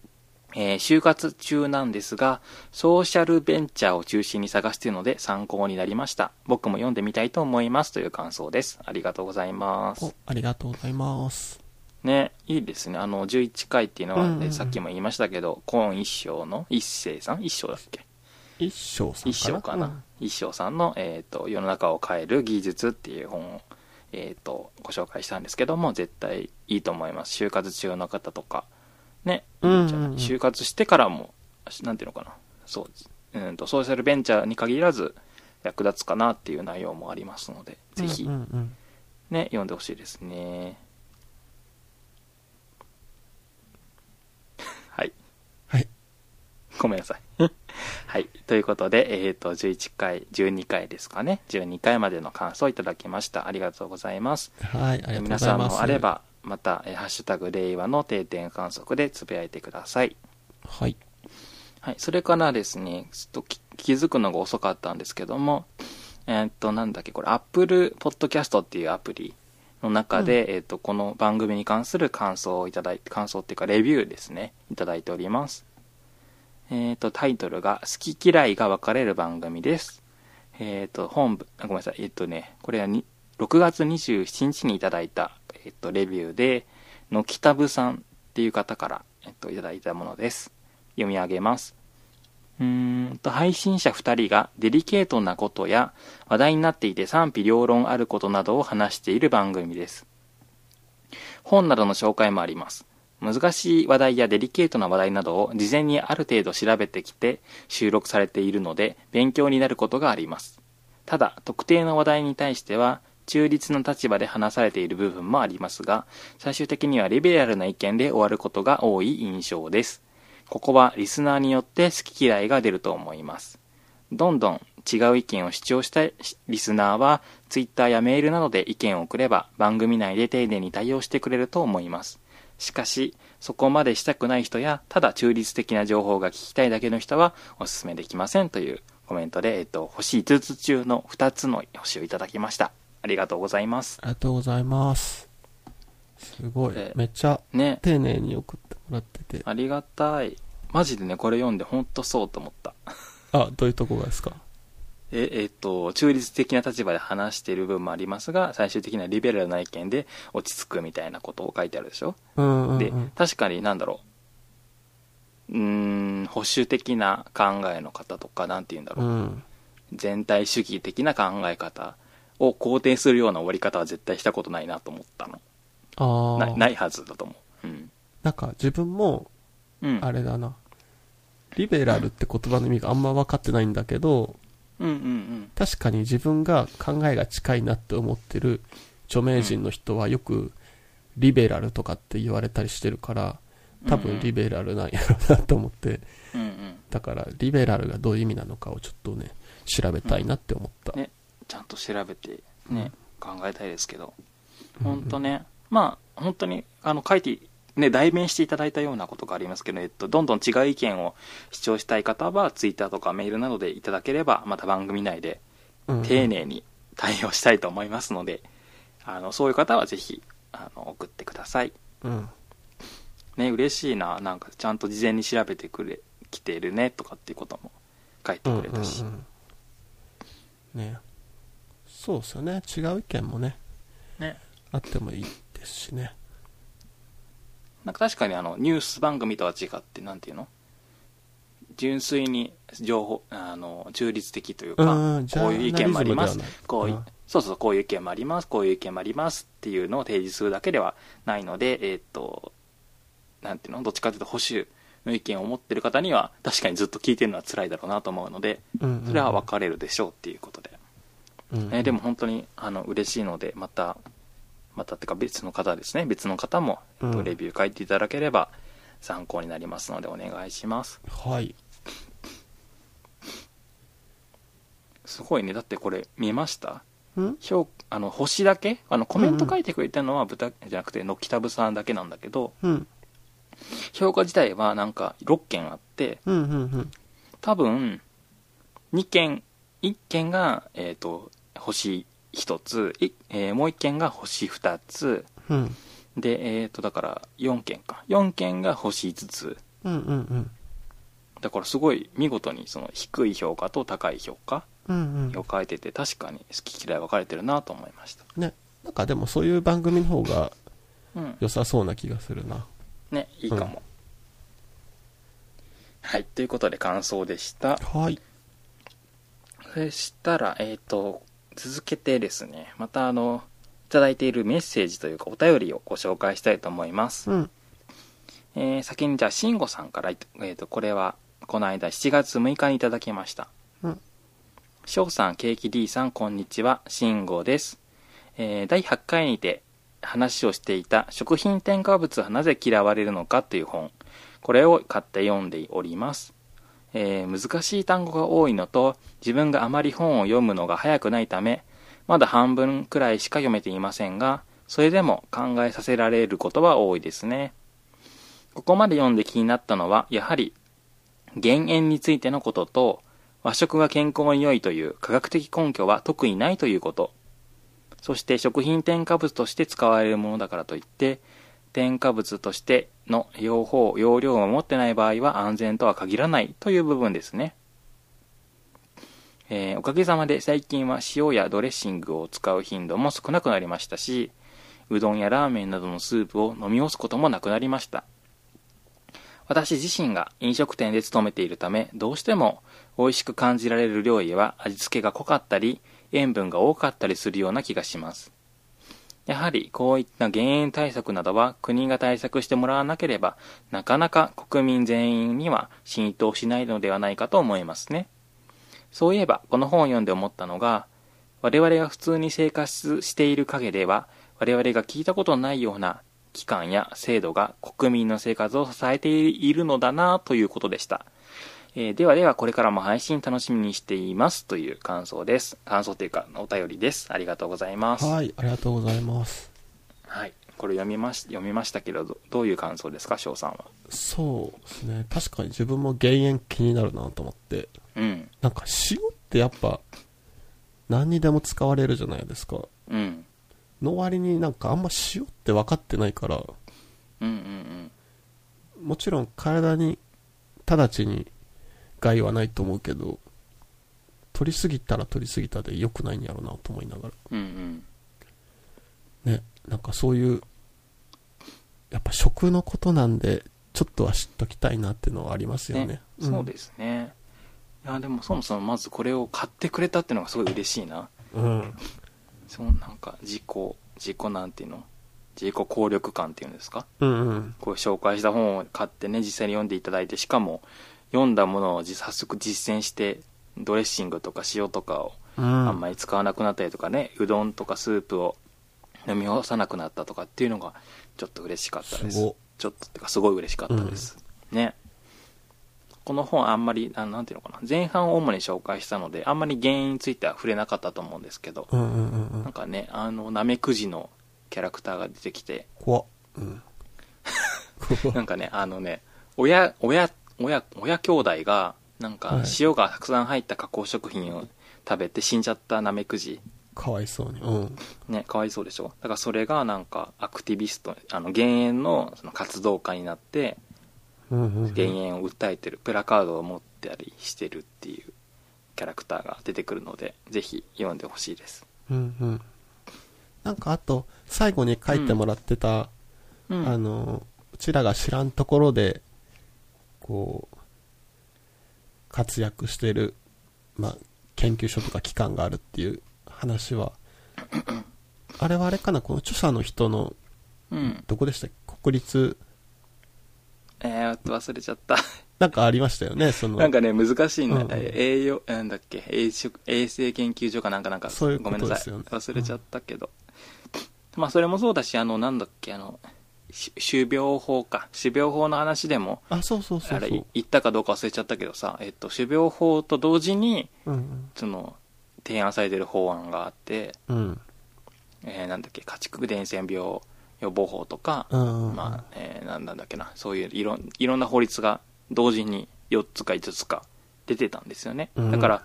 えー就活中なんですが、ソーシャルベンチャーを中心に探しているので参考になりました。僕も読んでみたいと思いますという感想です。ありがとうございますお。ありがとうございます。ね、いいですね。あの、11回っていうのは、ねうんうんうんさっきも言いましたけど、コーン一生の？一星さん？一生だっけ？一生さん一生かな、うん一生さんの、えーと「世の中を変える技術」っていう本を、えー、とご紹介したんですけども絶対いいと思います。就活中の方とかねうん就活してからもなんていうのかな？そううんとソーシャルベンチャーに限らず役立つかなっていう内容もありますのでぜひ、うんうんうん。ね読んでほしいですねはいはい。ごめんなさい。はい。ということで、えっ、と、11回、12回ですかね。12回までの感想をいただきました。ありがとうございます。はい、ありがとうご皆さんざいます。もあれ。ば、また、えーハッシュタグ、令和の定点観測でつぶやいてください。はい。はい。それからですね、ちょっとき気づくのが遅かったんですけども、えっ、と、なんだっけ、これ、Apple Podcast っていうアプリの中で、えっ、と、この番組に関する感想をいただいて、感想っていうか、レビューですね、いただいております。えっ、と、タイトルが、好き嫌いが分かれる番組です。えっ、と、本部、ごめんなさい、えっ、とね、これはに6月27日にいただいた、えっ、と、レビューで、のきたぶさんっていう方から、えっ、と、いただいたものです。読み上げます。うーんと、配信者2人がデリケートなことや話題になっていて賛否両論あることなどを話している番組です。本などの紹介もあります。難しい話題やデリケートな話題などを事前にある程度調べてきて収録されているので勉強になることがあります。ただ、特定の話題に対しては中立の立場で話されている部分もありますが、最終的にはリベラルな意見で終わることが多い印象です。ここはリスナーによって好き嫌いが出ると思います。どんどん違う意見を主張したいリスナーは、ツイッターやメールなどで意見を送れば、番組内で丁寧に対応してくれると思います。しかし、そこまでしたくない人や、ただ中立的な情報が聞きたいだけの人は、お勧めできませんというコメントで、えっと、星5つ中の2つの星をいただきました。ありがとうございます。ありがとうございます。すごいえ。めっちゃね、丁寧に送ってもらってて。ありがたい。マジでね、これ読んでほんとそうと思った。あ、どういうとこがですか？え、えっと、中立的な立場で話している部分もありますが、最終的にはリベラルな意見で落ち着くみたいなことを書いてあるでしょ、うんうん、うん。で、確かになんだろう。うーん、保守的な考えの方とか、なんて言うんだろう。うん。全体主義的な考え方を肯定するような終わり方は絶対したことないなと思ったの。ああ。なないはずだと思う。うん。なんか自分も、うん。あれだな。リベラルって言葉の意味があんま分かってないんだけど、うんうんうん。確かに自分が考えが近いなって思ってる著名人の人はよくリベラルとかって言われたりしてるから、多分リベラルなんやろうなと思って、うんうん。だからリベラルがどういう意味なのかをちょっとね、調べたいなって思った。ね、ちゃんと調べてね、考えたいですけど、うん本当ね、まあ、本当に、あの、書いて、ね、代弁していただいたようなことがありますけど、えっと、どんどん違う意見を主張したい方は、ツイッターとかメールなどでいただければ、また番組内でうん丁寧に対応したいと思いますので、あの、そういう方はぜひ、あの、送ってください。うん。ね、嬉しいな、なんか、ちゃんと事前に調べてくれ、来てるね、とかっていうことも書いてくれたし。うんうんうんねそうですよね。違う意見もね、ね。あってもいいですしね。なんか確かにあのニュース番組とは違ってなんていうの？純粋に情報あの中立的というか、うんこういう意見もあります。こういうん。そうそうこういう意見もあります。こういう意見もあります。っていうのを提示するだけではないのでえーっとなんていうの？どっちかというと保守の意見を持ってる方には確かにずっと聞いてるのは辛いだろうなと思うのでそれは分かれるでしょうっていうことで、うんうん。えーでも本当にあの嬉しいのでまたまたってか別の方ですね。別の方も、えっとうん。レビュー書いていただければ参考になりますのでお願いします。はい。すごいね。だってこれ見ました？ん？評あの星だけ？あのコメント書いてくれてるのは豚じゃなくてのきたぶさんだけなんだけどうん。評価自体はなんか6件あってうん、うん、うん。多分2件1件が、えー、と星1つ、いえーもう1件が星2つうん。でえっ、とだから4件か4件が星5つうん、うん、うん。だからすごい見事にその低い評価と高い評価うん、うんを。書いてて確かに好き嫌い分かれてるなと思いましたね。なんかでもそういう番組の方がうん良さそうな気がするな。ねいいかも、はいということで感想でしたはい。そしたらえっ、と続けてですねまたあのいただいているメッセージというかお便りをご紹介したいと思います、うん。えー先にじゃあ慎吾さんから、えー、とこれはこの間7月6日にいただきましたうん。翔さん、ケーキ D さん、こんにちは。慎吾です。えー第8回にて話をしていた食品添加物はなぜ嫌われるのかという本。これを買って読んでおります。えー難しい単語が多いのと、自分があまり本を読むのが早くないため、まだ半分くらいしか読めていませんが、それでも考えさせられることは多いですね。ここまで読んで気になったのは、やはり、減塩についてのことと、和食が健康に良いという科学的根拠は特にないということ。そして食品添加物として使われるものだからといって、添加物としての用法、容量を持ってない場合は安全とは限らないという部分ですね。えーおかげさまで最近は塩やドレッシングを使う頻度も少なくなりましたし、うどんやラーメンなどのスープを飲み干すこともなくなりました。私自身が飲食店で勤めているため、どうしても美味しく感じられる料理は味付けが濃かったり、塩分が多かったりするような気がします。やはりこういった減塩対策などは国が対策してもらわなければ、なかなか国民全員には浸透しないのではないかと思いますね。そういえば、この本を読んで思ったのが、我々が普通に生活している陰では、我々が聞いたことのないような機関や制度が国民の生活を支えているのだなということでした。えーではではこれからも配信楽しみにしていますという感想です。感想というかお便りです。ありがとうございます。はい、ありがとうございます。はい。これ読みまし、読みましたけど、どどういう感想ですか、翔さんは？そうですね。確かに自分も減塩気になるなと思って。うん。なんか塩ってやっぱ何にでも使われるじゃないですか。うん。の割になんかあんま塩って分かってないから、うんうんもちろん体に直ちに害はないと思うけど、取りすぎたら取りすぎたで良くないんやろうなと思いながら。うん。うんね、なんかそういう、やっぱ食のことなんで、ちょっとは知っときたいなっていうのはありますうん。よね。ね、そうですね。いや、でもそもそもまずこれを買ってくれたっていうのがすごい嬉しいな。うん。そう、なんか、自己、自己なんていうの？自己効力感っていうんですか？うんうん。こう紹介した本を買ってね、実際に読んでいただいて、しかも、読んだものを実早速実践して、ドレッシングとか塩とかをうん。あんまり使わなくなったりとかね、うどんとかスープを飲み干さなくなったとかっていうのが、ちょっと嬉しかったです。ちょっとってか、すごい嬉しかったです。ね。この本あんまり、あなんていうのかな、前半を主に紹介したので、あんまり原因については触れなかったと思うんですけど、うんうんうんうん。なんかね、あの、ナメクジのキャラクターが出てきて、怖っ。うん。なんかね、あのね、親、親、親、親兄弟が、なんかはい塩がたくさん入った加工食品を食べて死んじゃったナメクジ。かわいそうに。うん。ね、かわいそうでしょ？だからそれがなんかアクティビスト、あの、減塩のその活動家になって。減塩を訴えてる、プラカードを持ってたりしてるっていうキャラクターが出てくるので、ぜひ読んでほしいです。うんうん。なんかあと、最後に書いてもらってた、うん。あの、うちらが知らんところで、こう、活躍してる、まあ、研究所とか機関があるっていう話は、あれはあれかな、この著者の人の、うん。どこでしたっけ？国立、えーっと、忘れちゃった。なんかありましたよね、その、なんかね、難しいんだ、うんうん。栄養、なんだっけ、衛食衛生研究所かなんかなんか、そういうこごめんなさい。忘れちゃったけど。まあ、それもそうだし、あの、なんだっけ、あの、し種苗法か。種苗法の話でも、あ、そうそうそあれ。言ったかどうか忘れちゃったけどさ、えっと、種苗法と同時に、うんその、提案されてる法案があって、うん。えーなんだっけ、家畜伝染病予防法とか、うんうん。まあ、えーなんだっけな、そういういろんいろんな法律が同時に4つか5つか出てたんですよね。だから、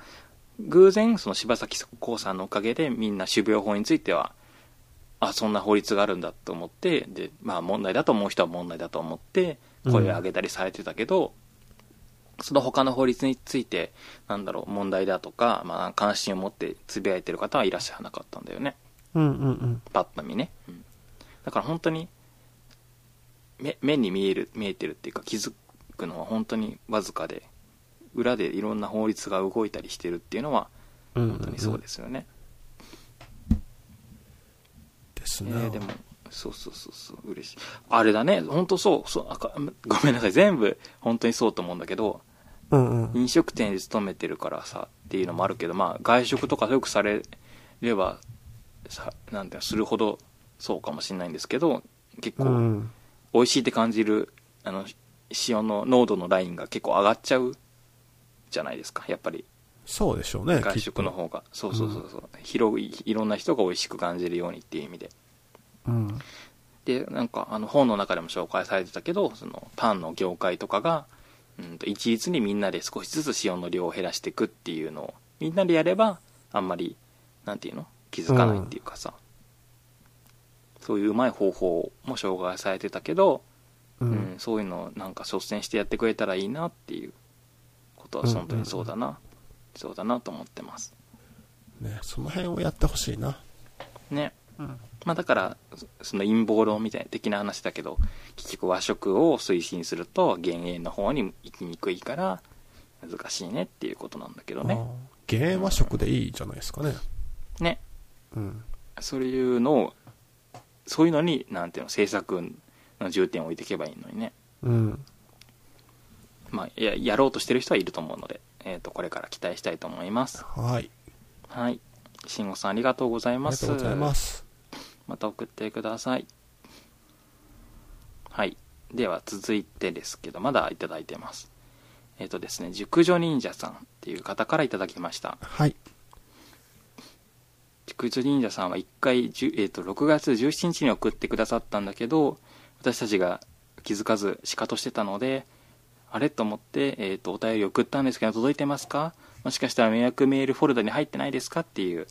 偶然、その柴咲コウさんのおかげでみんな種苗法については、あ、そんな法律があるんだと思って、で、まあ問題だと思う人は問題だと思って、声を上げたりされてたけど、その他の法律について、なんだろう、問題だとか、まあ関心を持ってつぶやいてる方はいらっしゃらなかったんだよね。うんうんうん。パッと見ね、うん。だから本当に目目に見える見えてるっていうか気づくのは本当にわずかで裏でいろんな法律が動いたりしてるっていうのはうんうん。本当にそうですよね、ですね。えーでもそうそうそうそう嬉しいあれだね本当そうそうあかごめんなさい全部本当にそうと思うんだけどうんうん。飲食店で勤めてるからさっていうのもあるけどまあ外食とかよくされればさなんてするほどそうかもしれないんですけど結構、うん。美味しいって感じるあの塩の濃度のラインが結構上がっちゃうじゃないですかやっぱりそうでしょうね。外食の方が。そうそうそうそう、広いいろんな人が美味しく感じるようにっていう意味で。うん。でなんかあの本の中でも紹介されてたけどそのパンの業界とかが、うん、と一律にみんなで少しずつ塩の量を減らしていくっていうのをみんなでやればあんまりなんていうの？気づかないっていうかさ、そういううまい方法も紹介されてたけど、ううんん。そういうのをなんか率先してやってくれたらいいなっていうことは本当にそうだな、そうだなと思ってますね、その辺をやってほしいな。ねうん。まあだからそその陰謀論みたいな的な話だけど結局和食を推進すると減塩の方に行きにくいから難しいねっていうことなんだけどね減塩和食でいいじゃないですかね。ねうん。そういうのをそういうのになんていうの政策の重点を置いていけばいいのにねうん。まあややろうとしてる人はいると思うので、えー、とこれから期待したいと思います。はい。はい。慎吾さんありがとうございありますがとうございます。また送ってください。はい。では続いてですけどまだいただいてます。えっ、とですね熟女忍者さんっていう方からいただきました。はい。熟女忍者さんは1回、えー、と6月17日に送ってくださったんだけど私たちが気づかずシカトしてたのであれ？と思って、えー、とお便り送ったんですけど届いてますか？もしかしたら迷惑メールフォルダに入ってないですか？っていう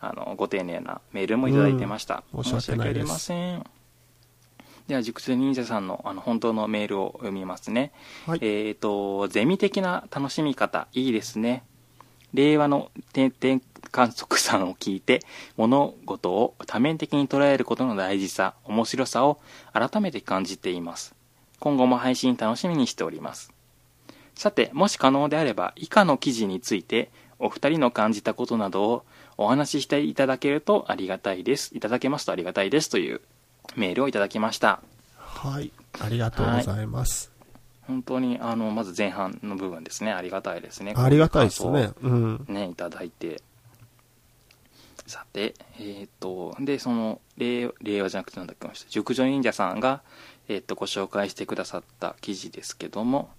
あのご丁寧なメールもいただいてました、うん。申し訳ありません。では熟女忍者さんのあの本当のメールを読みますね。はい。えっ、と、ゼミ的な楽しみ方、いいですね。令和の定点観測さんを聞いて、物事を多面的に捉えることの大事さ、面白さを改めて感じています。今後も配信楽しみにしております。さて、もし可能であれば、以下の記事について、お二人の感じたことなどをお話ししていただけるとありがたいです。いただけますとありがたいですというメールをいただきました。はい。ありがとうございます。本当にあのまず前半の部分ですねありがたいですねありがたいですね。うん。ねいただいてさてえっ、とでその令令和じゃなくてなんだっけ熟女忍者さんが、えー、とご紹介してくださった記事ですけども。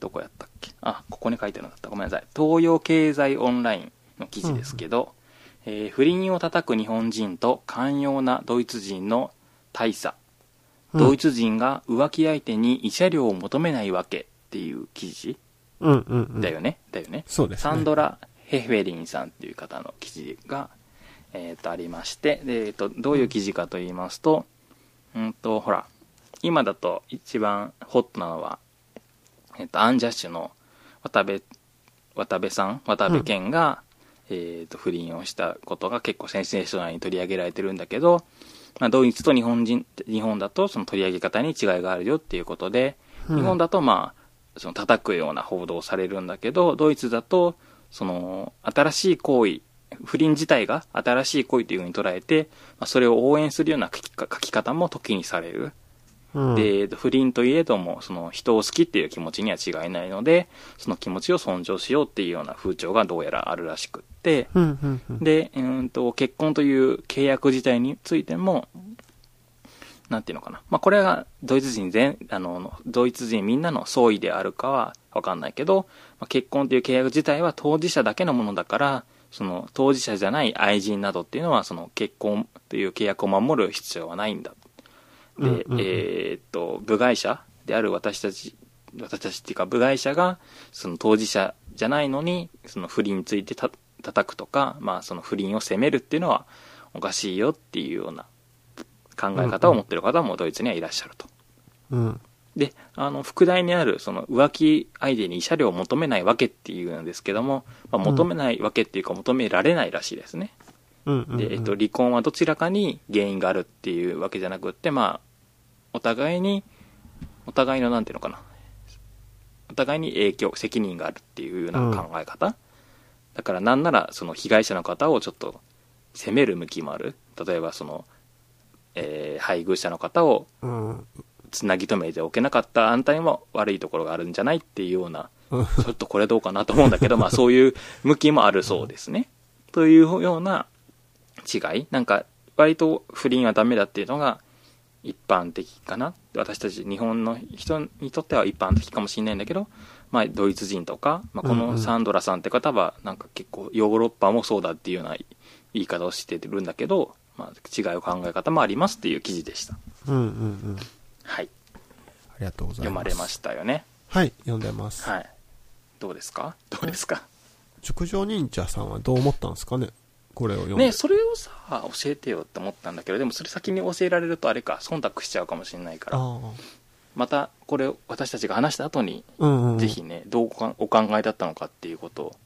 どこやったっけ？あここに書いてあるんだった。ごめんなさい。東洋経済オンラインの記事ですけど、えー不倫を叩く日本人と寛容なドイツ人の大差。ドイツ人が浮気相手に慰謝料を求めないわけっていう記事。うんうんうん。だよね、だよね。そうですね。サンドラ・ヘフェリンさんっていう方の記事が、えー、とありましてで、えー、とどういう記事かと言いますと,、うん、とほら今だと一番ホットなのは、えー、とアンジャッシュの渡部渡部さん渡部健が、えー、と不倫をしたことが結構センセーショナルに取り上げられてるんだけど、まあ、ドイツと日本人日本だとその取り上げ方に違いがあるよっていうことで、うん。日本だとまあその叩くような報道をされるんだけどドイツだとその新しい行為不倫自体が新しい行為というふうに捉えて、まあ、それを応援するような書き書き方も時にされる、うん、で不倫といえどもその人を好きっていう気持ちには違いないのでその気持ちを尊重しようっていうような風潮がどうやらあるらしくって。うんうんうん。で、うーんと結婚という契約自体についてもなんていうのかな、まあ、これがドイツ人全あのドイツ人みんなの総意であるかは分かんないけど、まあ、結婚という契約自体は当事者だけのものだからその当事者じゃない愛人などっていうのはその結婚という契約を守る必要はないんだで、うんうんうんえーっと部外者である私たち私たちっていうか部外者がその当事者じゃないのにその不倫についてた叩くとか、まあ、その不倫を責めるっていうのはおかしいよっていうような考え方を持ってる方もドイツにはいらっしゃると。うん。であの副題にあるその浮気相手に慰謝料を求めないわけっていうんですけども、まあ、求めないわけっていうか求められないらしいですね。うんうんうん。で、えっと、離婚はどちらかに原因があるっていうわけじゃなくって、まあ、お互いに、お互いのなんていうのかな、お互いに影響、責任があるっていうような考え方、だからなんなら、その被害者の方をちょっと責める向きもある。例えば、その、えー配偶者の方をうん。つなぎ止めておけなかったあんたにも悪いところがあるんじゃないっていうような、うんちょっとこれどうかなと思うんだけど、まあそういう向きもあるそうですね。というような違い。なんか、割と不倫はダメだっていうのが一般的かな。私たち日本の人にとっては一般的かもしれないんだけど、まあドイツ人とか、まあ、このサンドラさんって方はなんか結構ヨーロッパもそうだっていうような言い方をしてるんだけど、まあ違いを考え方もありますっていう記事でした。うんうんうん。はい。ありがとうございます。読まれましたよね。はい、読んでます。はい。どうですか？どうですか？熟女忍者さんはどう思ったんですかね？これを読んで。ねそれをさ、教えてよって思ったんだけど、でもそれ先に教えられるとあれか、忖度しちゃうかもしれないから、あまたこれ私たちが話した後に、あ。うんうん。ぜひね、どうおお考えだったのかっていうことを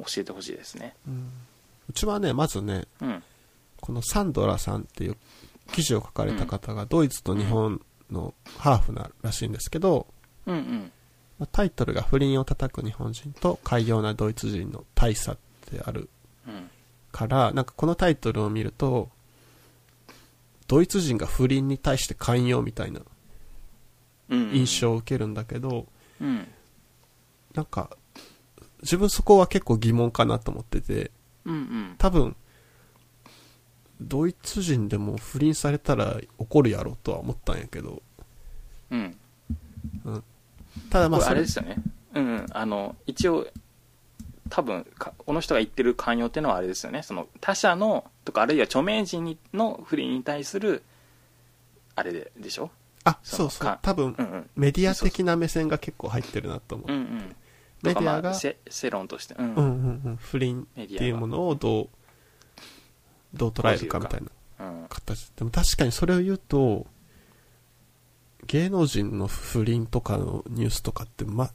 教えてほしいですね。うん。うちはね、まずね、うん。このサンドラさんっていう記事を書かれた方がドイツと日本のハーフならしいんですけど、うんうん。まあタイトルが不倫を叩く日本人と寛容なドイツ人の大差ってあるうん。から、なんかこのタイトルを見ると、ドイツ人が不倫に対して寛容みたいなうん。印象を受けるんだけど、うん。なんか、自分そこは結構疑問かなと思ってて、うんうん。多分、ドイツ人でも不倫されたら怒るやろとは思ったんやけど、うん。ただまああれですよね。うんうん。あの一応多分かこの人が言ってる寛容っていうのはあれですよね。その他者のとかあるいは著名人にの不倫に対するあれででしょ？あそうそう。か多分うんうん。メディア的な目線が結構入ってるなと思う。うんうん。メディアがまあ世世論として。うん、うんうんうん。不倫っていうものをどうどう捉えるかみたいな。うん。形。でも確かにそれを言うと芸能人の不倫とかのニュースとかってま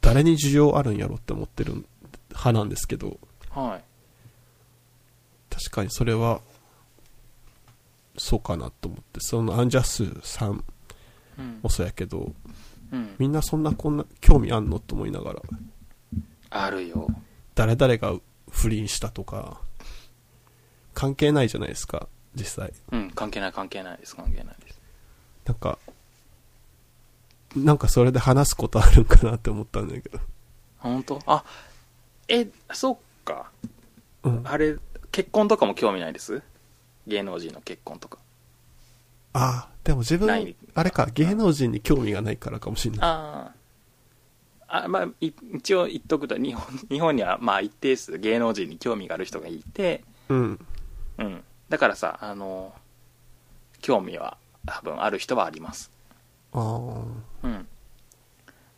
誰に需要あるんやろって思ってる派なんですけど。はい。確かにそれはそうかなと思って。そのアンジャッスーさん。もそうやけどうん。みんなそんなこんな興味あんのと思いながら。あるよ。誰々が不倫したとか関係ないじゃないですか実際。うん関係ない関係ないです関係ないです。なんかなんかそれで話すことあるんかなって思ったんだけど。本当？あえそっか。うん。あれ結婚とかも興味ないです？芸能人の結婚とか。ああでも自分あれか芸能人に興味がないからかもしれない。あああまあい一応言っとくと日本日本にはまあ一定数芸能人に興味がある人がいてうんうん。だからさあの興味は多分ある人はあります。ああうん。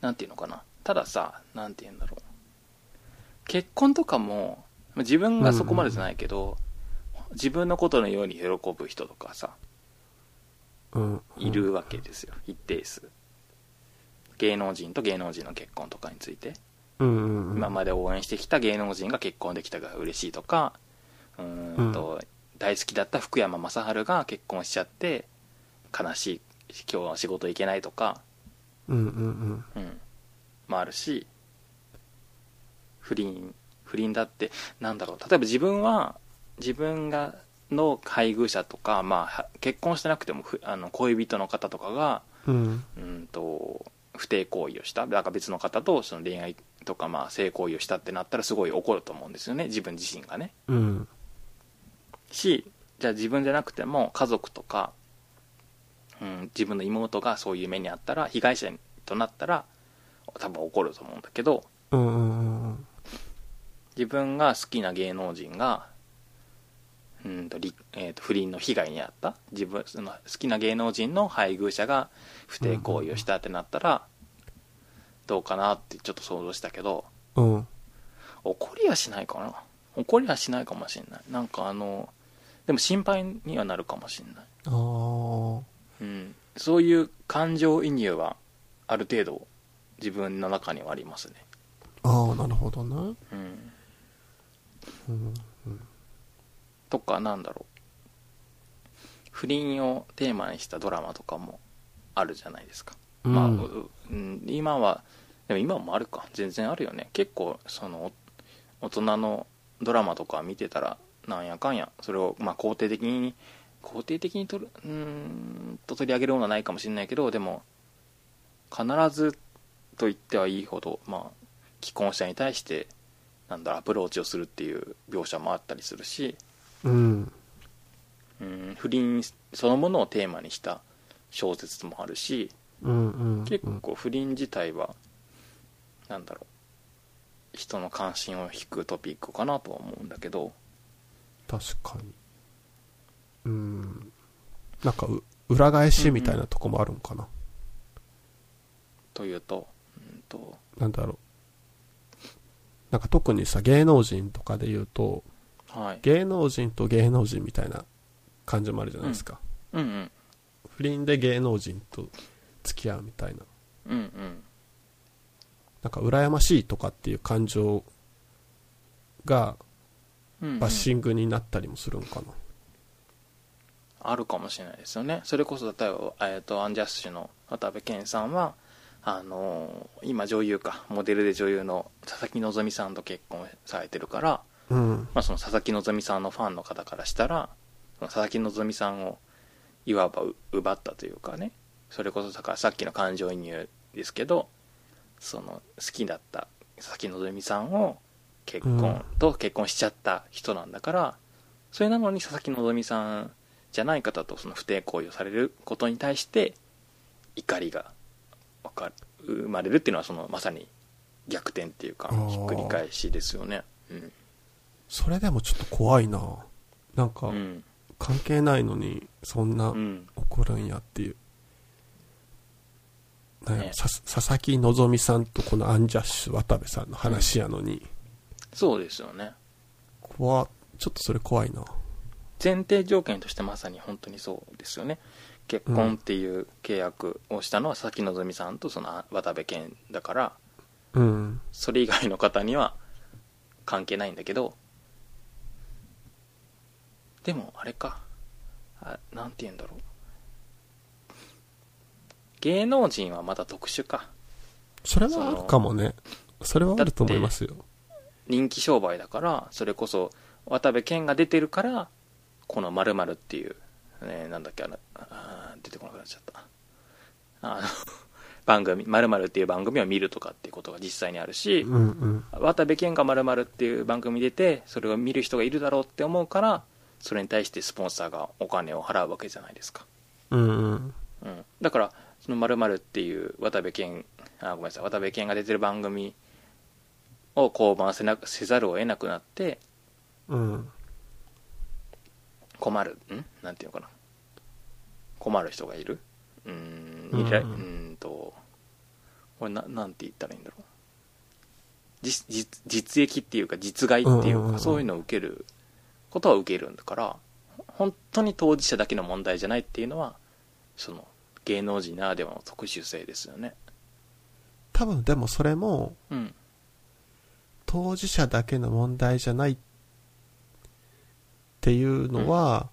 なんていうのかな。たださなんていうんだろう。結婚とかもまあ自分がそこまでじゃないけど、自分のことのように喜ぶ人とかさうん。いるわけですよ、一定数。芸能人と芸能人の結婚とかについて、うんうんうん。今まで応援してきた芸能人が結婚できたが嬉しいとかうーんと、大好きだった福山雅治が結婚しちゃって悲しい今日は仕事行けないとかうんうんうん。うん。もあるし不倫不倫だってなんだろう例えば自分は自分がの配偶者とか、まあは、結婚してなくてもふあの恋人の方とかがうん。うんと不貞行為をした。だから別の方とその恋愛とか、まあ、性行為をしたってなったらすごい怒ると思うんですよね。自分自身がね。うんしじゃあ自分じゃなくても家族とか、うん、自分の妹がそういう目にあったら被害者となったら多分怒ると思うんだけど自分が好きな芸能人がうんとり、えーと不倫の被害に遭った？自分その好きな芸能人の配偶者が不貞行為をしたってなったらどうかなってちょっと想像したけどうん。怒りはしないかな？怒りはしないかもしれない。なんかあのでも心配にはなるかもしれない。ああうん、そういう感情移入はある程度自分の中にはありますね、ああなるほどなうん、うんとかなんだろう。不倫をテーマにしたドラマとかもあるじゃないですか、うん。まあううん、今はでも今もあるか。全然あるよね。結構その大人のドラマとか見てたらなんやかんやそれをまあ肯定的に肯定的にとるうーんと取り上げるものはないかもしれないけどでも必ずと言ってはいいほどまあ既婚者に対してなんだアプローチをするっていう描写もあったりするしうん。うん不倫そのものをテーマにした小説もあるしうんうん。結構不倫自体はなんだろう人の関心を引くトピックかなとは思うんだけど確かに。うん。なんかう裏返しみたいなとこもあるんかな、というと,、うん、と。なんだろう。なんか特にさ芸能人とかで言うとはい。芸能人と芸能人みたいな感じもあるじゃないですか、うん。うん不倫で芸能人と付き合うみたいな。うんうん。なんか羨ましいとかっていう感情がうんうんバッシングになったりもするんかな、あるかもしれないですよね。それこそ例えば、えー、とアンジャッシュの渡部健さんはあのー今女優かモデルで女優の佐々木希さんと結婚されてるから、うん。まあ、その佐々木希さんのファンの方からしたら佐々木希さんをいわばう奪ったというかね。それこそだからさっきの感情移入ですけどその好きだった佐々木希さんを結婚と結婚しちゃった人なんだから、それなのに佐々木希さんじゃない方とその不貞行為をされることに対して怒りがわかる生まれるっていうのはそのまさに逆転っていうかひっくり返しですよね。うん、それでもちょっと怖いな。なんかうん。関係ないのにそんなうん、起こるんやっていう、なんね。さ佐々木希さんとこのアンジャッシュ渡部さんの話やのに、そうですよね。怖ちょっとそれ怖いな。前提条件としてまさに本当にそうですよね。結婚っていう契約をしたのは佐々木希さんとその渡部健だからうんそれ以外の方には関係ないんだけどでもあれか。あなんて言うんだろう。芸能人はまた特殊か。それはあるかもね。それはあると思いますよ人気商売だからそれこそ渡部健が出てるからこの〇〇っていう、ね、なんだっけあのあー出てこなくなっちゃった。あの 番組〇〇っていう番組を見るとかっていうことが実際にあるし、うんうん。渡部健が〇〇っていう番組出てそれを見る人がいるだろうって思うからそれに対してスポンサーがお金を払うわけじゃないですか、うんうん。うん、だからその〇〇っていう渡部健あごめんなさい渡部健が出てる番組を降板せなせざるを得なくなってうん。困る。ん？なんていうのかな。困る人がいる。うーんうん。いらうーんとこれななんて言ったらいいんだろう。実実実益っていうか実害っていうか、うんうんうんうん。そういうのを受けることは受けるんだから本当に当事者だけの問題じゃないっていうのはその芸能人ならではの特殊性ですよね。多分でもそれもうん当事者だけの問題じゃないっていうのは、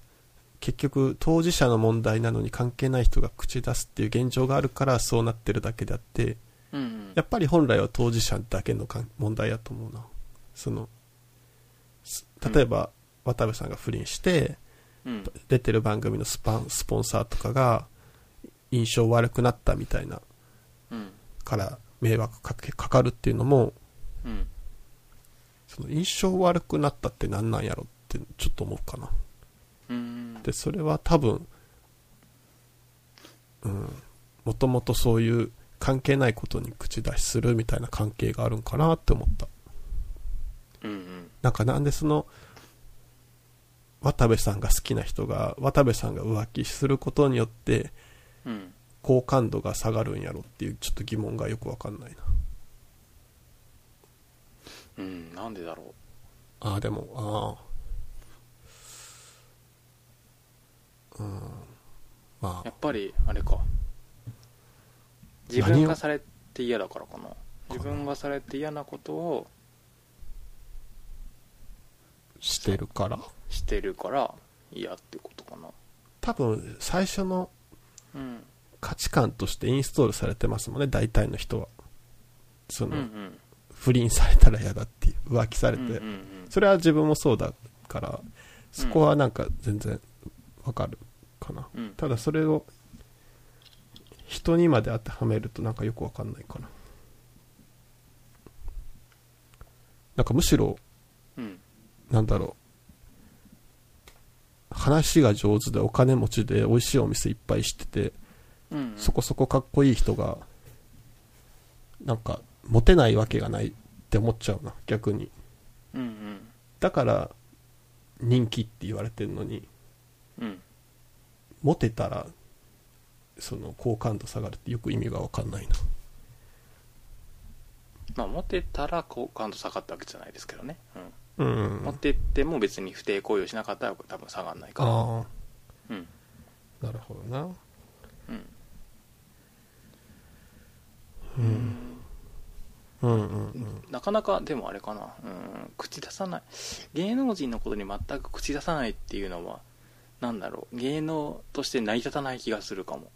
結局当事者の問題なのに関係ない人が口出すっていう現状があるからそうなってるだけであってやっぱり本来は当事者だけの問題やと思うな。そのす例えば、渡部さんが不倫してうん。出てる番組のスパンスポンサーとかが印象悪くなったみたいなうん。から迷惑かけかかるっていうのもうんその印象悪くなったって何なんやろってちょっと思うかな。うん。でそれは多分うんもともとそういう関係ないことに口出しするみたいな関係があるんかなって思った。うんうん。なんかなんでその渡部さんが好きな人が渡部さんが浮気することによってうん。好感度が下がるんやろっていうちょっと疑問がよくわかんないなうんなんでだろう。ああでもああうん。まあ。やっぱりあれか。自分がされて嫌だからかな。自分がされて嫌なことをしてるから。してるから嫌ってことかな。多分最初のうん。価値観としてインストールされてますもんね大体の人は。その、うんうん不倫されたら嫌だっていう浮気されて、それは自分もそうだからそこはなんか全然わかるかな、うん。ただそれを人にまで当てはめるとなんかよくわかんないかな。なんかむしろうん。なんだろう。話が上手でお金持ちで美味しいお店いっぱい知っててそこそこかっこいい人がなんかモテないわけがないって思っちゃうな逆に。うんうん。だから人気って言われてるのにうん。モテたらその好感度下がるってよく意味が分かんないな。まあモテたら好感度下がったわけじゃないですけどね、うん。うん、モテても別に不貞行為をしなかったら多分下がんないから。あうん。あなるほどな。うん。うんうんうんうん。なかなかでもあれかな、うん、口出さない。芸能人のことに全く口出さないっていうのはなんだろう。芸能として成り立たない気がするかも。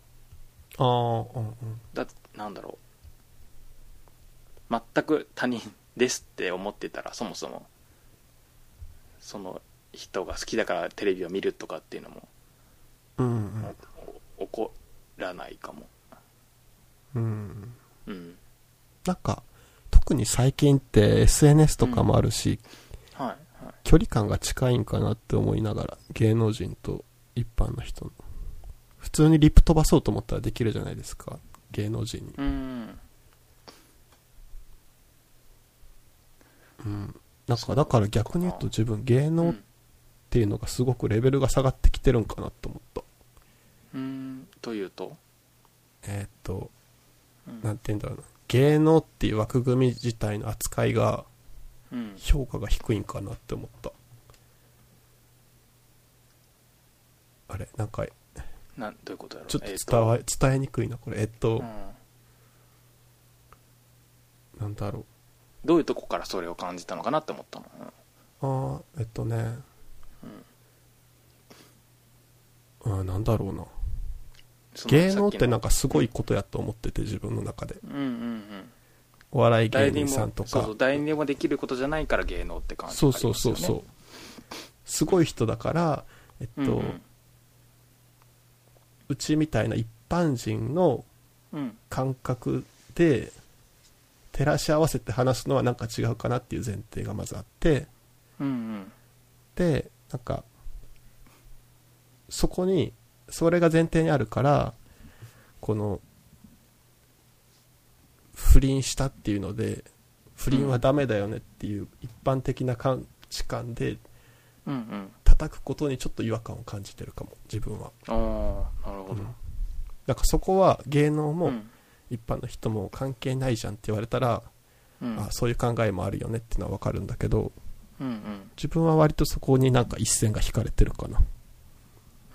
ああうんうん。だなんだろう。全く他人ですって思ってたらそもそもその人が好きだからテレビを見るとかっていうのもうんお起こらないかも。うんうん。うん。なんか特に最近って SNS とかもあるし、はいはい距離感が近いんかなって思いながら芸能人と一般の人の普通にリップ飛ばそうと思ったらできるじゃないですか芸能人に。うんうん。なんか、だから逆に言うと自分芸能っうんていうのがすごくレベルが下がってきてるんかなと思った。うんというと、えーっと、うんなんて言うんだろうな。芸能っていう枠組み自体の扱いがうん評価が低いんかなって思った。あれなんか、なんどういうことやろ？うちょっとえー伝わ、伝えにくいな、これ。えっと、うんなんだろう。どういうとこからそれを感じたのかなって思ったの、あーえっとね、うん、なんだろうな。芸能ってなんかかすごいことやと思ってて、自分の中で。うんうんうんお笑い芸人さんとかそうそう。誰にでもできることじゃないから芸能って感じそうそうそうそう。すごい人だから、えっと、うんうんうちみたいな一般人のうん感覚で照らし合わせて話すのはなんか違うかなっていう前提がまずあってうんうんでなんかそこにそれが前提にあるからこの不倫したっていうので不倫はダメだよねっていう一般的な価値観でうんうん。叩くことにちょっと違和感を感じてるかも自分は、ああなるほど、だからそこは芸能もうん。一般の人も関係ないじゃんって言われたら、うん。あそういう考えもあるよねっていうのはわかるんだけどうんうん。自分は割とそこになんか一線が引かれてるかな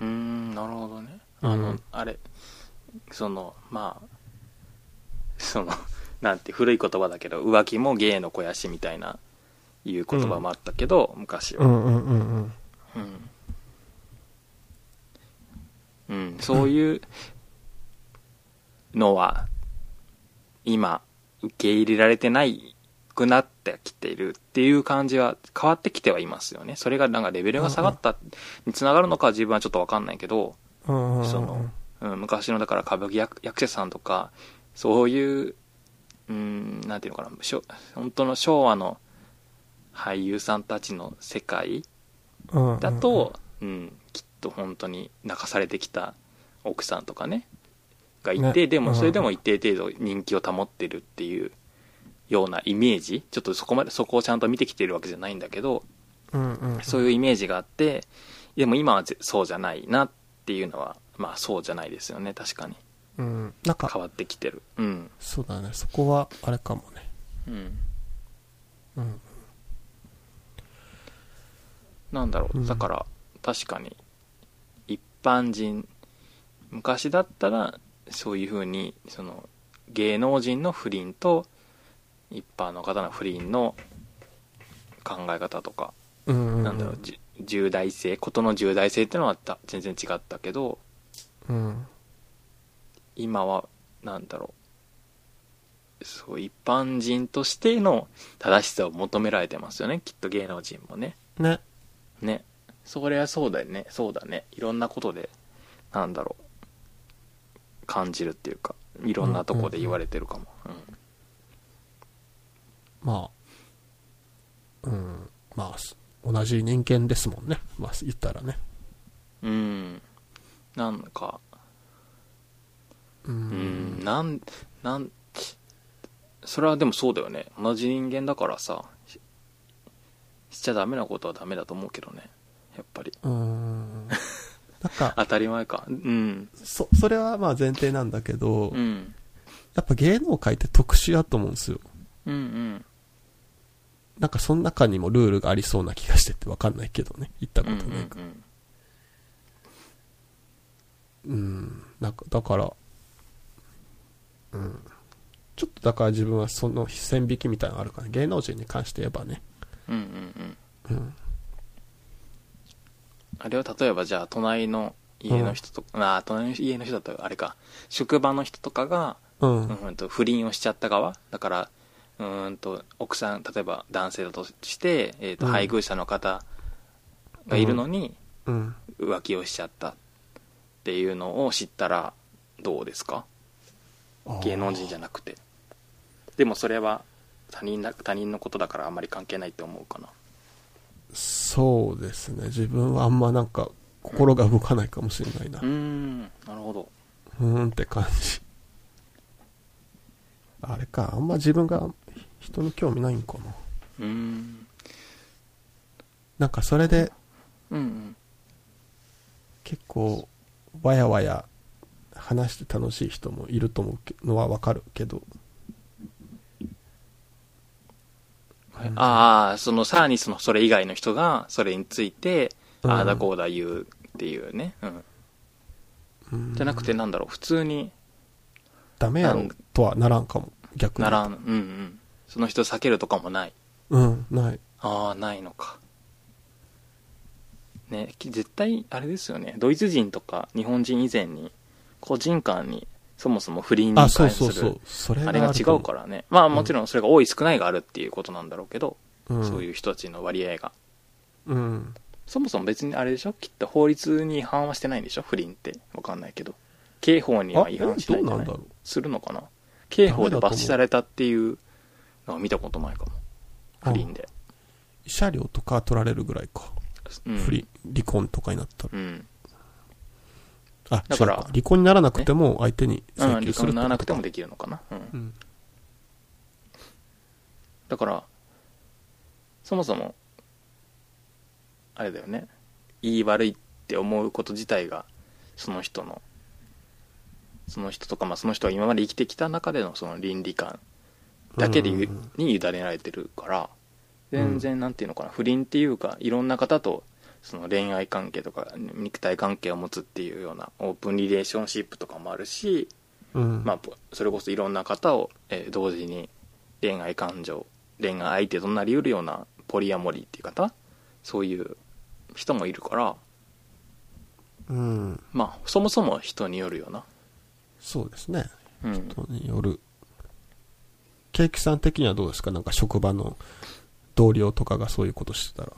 うーんなるほどね。あの、うん。あれそのまあその なんて古い言葉だけど浮気も芸の肥やしみたいないう言葉もあったけど、昔は、うんうんうんうん。うん、うん、そういうのは今受け入れられてないくなってきているっていう感じは変わってきてはいますよね。それがなんかレベルが下がったにつながるのかは自分はちょっと分かんないけど、そのうん、昔のだから歌舞伎役役者さんとかそういううんなんていうのかな本当の昭和の俳優さんたちの世界だと、うんきっと本当に泣かされてきた奥さんとかねがいて、でもそれでも一定程度人気を保ってるっていうようなイメージちょっとそこまでそこをちゃんと見てきてるわけじゃないんだけどうんうんそういうイメージがあってでも今はぜそうじゃないなっていうのはまあそうじゃないですよね確かに。うん。なんか変わってきてる。うん。そうだね。そこはあれかもね。うん。うん。なんだろう。うん。だから確かに一般人昔だったらそういうふうにその芸能人の不倫と一般の方の不倫の考え方とか、うんうんなんだろうじ重大性事の重大性っていうのはた全然違ったけどうん。今はなんだろうそう一般人としての正しさを求められてますよね。きっと芸能人もね。ね。ね。そりゃそうだよね。そうだね。いろんなことでなんだろう感じるっていうかいろんなとこで言われてるかもまあうんまあす同じ人間ですもんね。まあ言ったらね。うん、うん、なんか。ううんんなんなんそれはでもそうだよね。同じ人間だからさししちゃダメなことはダメだと思うけどね。やっぱり。うん。なんか 当たり前か。うん。そそれはまあ前提なんだけど、うん。やっぱ芸能界って特殊やと思うんですよ。うんうんなんかその中にもルールがありそうな気がしててわかんないけどね行ったこうんうとないからんうん、なんか、だから、うん。ちょっとだから自分はその線引きみたいなのあるから、芸能人に関して言えばね。うんうんうんうん。あれは例えばじゃあ隣の家の人とか、ああ隣の家の人だったらあれか職場の人とかが、うん。うーんと不倫をしちゃった側だからうーんと奥さん例えば男性だとして、えーとうん配偶者の方がいるのにうん。浮気をしちゃったっていうのを知ったらどうですか？芸能人じゃなくてでもそれは他人だ他人のことだからあんまり関係ないって思うかなそうですね。自分はあんまなんか、心が動かないかもしれないな。うーんなるほどうーんって感じ。あれか、あんま自分が人に興味ないんかな。うーん。なんかそれでうんうん。結構、わやわや話して楽しい人もいると思うけのはわかるけど、ああそのさらにそのそれ以外の人がそれについてうん。ああだこうだ言うっていうね、うん、うん。じゃなくてなんだろう普通に。ダメやろとはならんかも、逆に。ならん。うんうんその人避けるとかもない。うん、ない。ああないのか。ねき絶対あれですよね。ドイツ人とか日本人以前に個人間にそもそも不倫にあ、関そうするそうそう。それあれが違うかららね。まあもちろんそれが多い少ないがあるっていうことなんだろうけど、うん、そういう人たちの割合が。うん。そもそも別にあれでしょ？きっと法律に違反はしてないんでしょ？不倫って。わかんないけど。刑法には違反しないんじゃない？どうなんだろう。するのかな？刑法で罰視されたっていう見たことないかも。不倫で、慰謝料とか取られるぐらいか。うん、不倫、離婚とかになったら。うん、あ、だから離婚にならなくても相手にうん、請離婚求するってことか。にならなくてもできるのかな、うん、うん。だからそもそもあれだよね。言い悪いって思うこと自体がその人のその人とか、まあ、その人が今まで生きてきた中でのその倫理観だけでゆうんに委ねられてるから全然なんていうのかな不倫っていうかいろんな方とその恋愛関係とか肉体関係を持つっていうようなオープンリレーションシップとかもあるし、うん。まあ、それこそいろんな方を、えー同時に恋愛感情恋愛相手となりうるようなポリアモリーっていう方そういう人もいるからうん。まあそもそも人によるよなそうですね。うん人による。ケーキさん的にはどうですか？なんか職場の同僚とかがそういうことしてたら。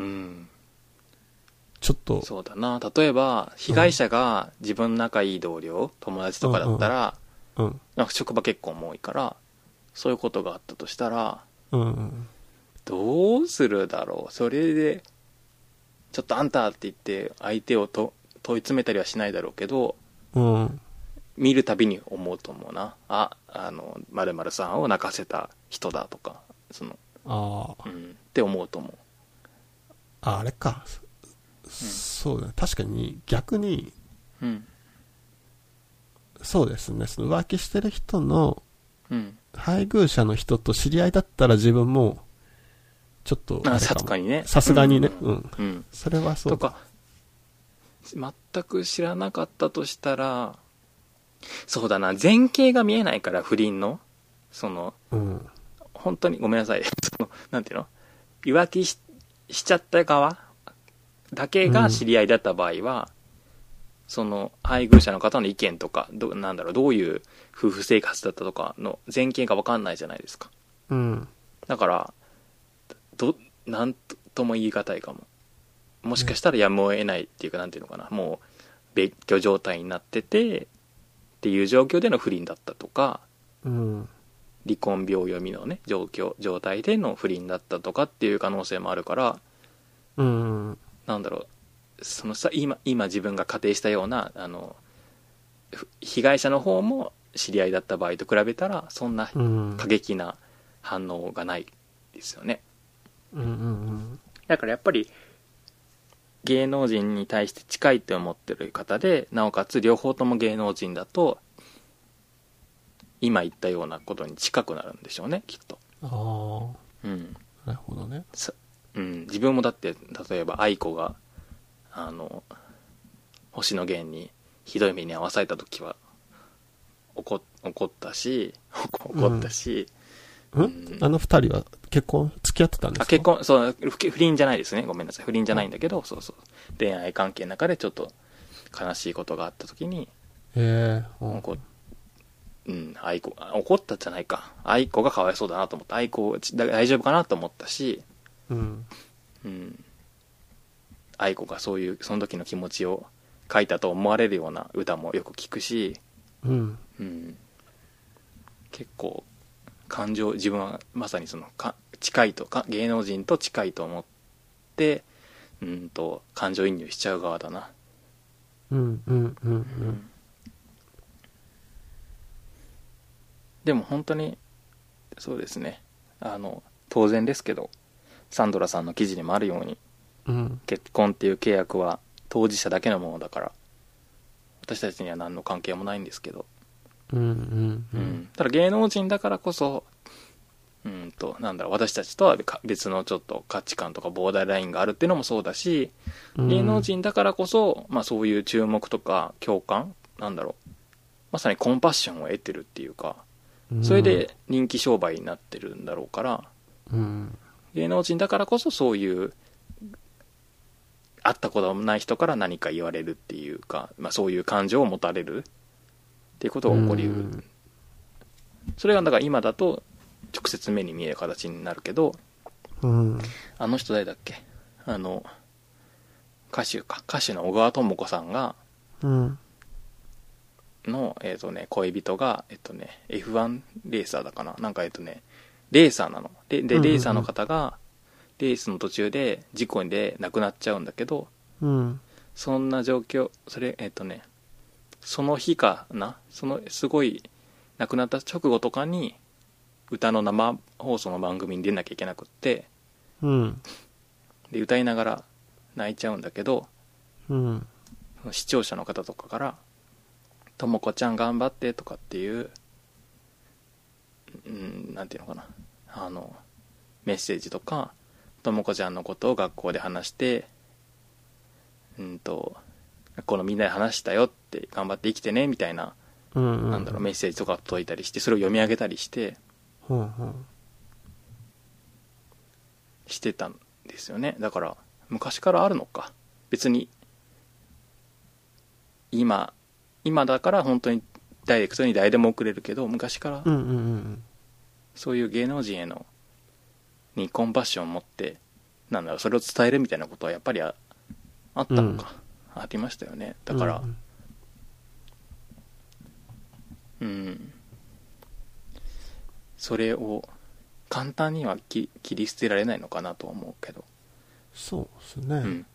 うんちょっと、そうだな例えば被害者が自分の仲いい同僚友達とかだったら、うん。なんか職場結婚も多いからそういうことがあったとしたらうん。どうするだろう？それでちょっとあんたって言って相手をと問い詰めたりはしないだろうけどうん。見るたびに思うと思うなああの〇〇さんを泣かせた人だとかその、ああ。うん、って思うと思うああれか。そうだね。確かに逆に、うんそうですね。その浮気してる人のうん配偶者の人と知り合いだったら自分も、ちょっとさすがにねさすがにね。ううんん。うんそれはそうだ。とか全く知らなかったとしたらそうだな。前景が見えないから不倫の？そのうん。本当にごめんなさい。そのなんていうの？浮気ししちゃった側？だけが知り合いだった場合は、その配偶者の方の意見とかどなんだろうどういう夫婦生活だったとかの前景が分かんないじゃないですか。うん。だからどなんとも言い難いかも。もしかしたらやむを得ないっていうかなんていうのかな。もう別居状態になっててっていう状況での不倫だったとかうん。離婚病読みのね状況状態での不倫だったとかっていう可能性もあるからうん。なんだろうそのさ今今自分が仮定したようなあのふ被害者の方も知り合いだった場合と比べたらそんなうん。過激な反応がないですよねうんうんだからやっぱり芸能人に対して近いって思ってる方でなおかつ両方とも芸能人だと今言ったようなことに近くなるんでしょうねきっとうん。あうんあ。なるほどね。さうん、自分もだって例えば愛子があの星野源にひどい目に遭わされた時は怒怒ったし怒ったし、うん、うん？あの二人は結婚、付き合ってたんですか？あ結婚そう不不倫じゃないですね。ごめんなさい。不倫じゃないんだけど、そうそう。恋愛関係の中でちょっと悲しいことがあった時にへえうんうん愛子あ怒ったじゃないか。愛子がかわいそうだなと思った。愛子大丈夫かなと思ったしうん。うん、愛子がそういうその時の気持ちを書いたと思われるような歌もよく聞くし、うん。うん、結構感情自分はまさにそのか近いとか芸能人と近いと思ってうんと感情移入しちゃう側だな、うん。うん。うん。うん。でも本当にそうですねあの当然ですけどサンドラさんの記事にもあるようにうん。結婚っていう契約は当事者だけのものだから私たちには何の関係もないんですけど、うんうんううん。ん。ただ芸能人だからこそうんとなんだろう私たちとはか別のちょっと価値観とかボーダーラインがあるっていうのもそうだしうん。芸能人だからこそ、まあ、そういう注目とか共感なんだろう。まさにコンパッションを得てるっていうかそれで、人気商売になってるんだろうからうん。芸能人だからこそそういう会ったこともない人から何か言われるっていうか、まあ、そういう感情を持たれるっていうことが起こりうる、うんそれがだから今だと直接目に見える形になるけどうん。あの人誰だっけ？あの歌手か歌手の小川智子さんがうん。の、えっとね、恋人が、えっとね、F1 レーサーだかななんかえっとね、レーサーなの。で、でレーサーの方が、レースの途中で事故で亡くなっちゃうんだけど、うん。そんな状況、それ、えっとね、その日かな？その、すごい、亡くなった直後とかに、歌の生放送の番組に出なきゃいけなくって、うん。で、歌いながら泣いちゃうんだけど、うん。視聴者の方とかから「ともこちゃん頑張って」とかっていううんなんていうのかなあのメッセージとかともこちゃんのことを学校で話してうんと学校のみんなで話したよって頑張って生きてねみたいな、うん。なんだろうメッセージとか届いたりしてそれを読み上げたりしてうん。うん。してたんですよねだから昔からあるのか別に今今だから本当にダイレクトに誰でも送れるけど昔からうん。うん。うん。そういう芸能人へのにコンパッションを持ってなんだろうそれを伝えるみたいなことはやっぱりああったのか、ありましたよねだからうんうん、それを簡単にはき切り捨てられないのかなとは思うけどそうですね。うん、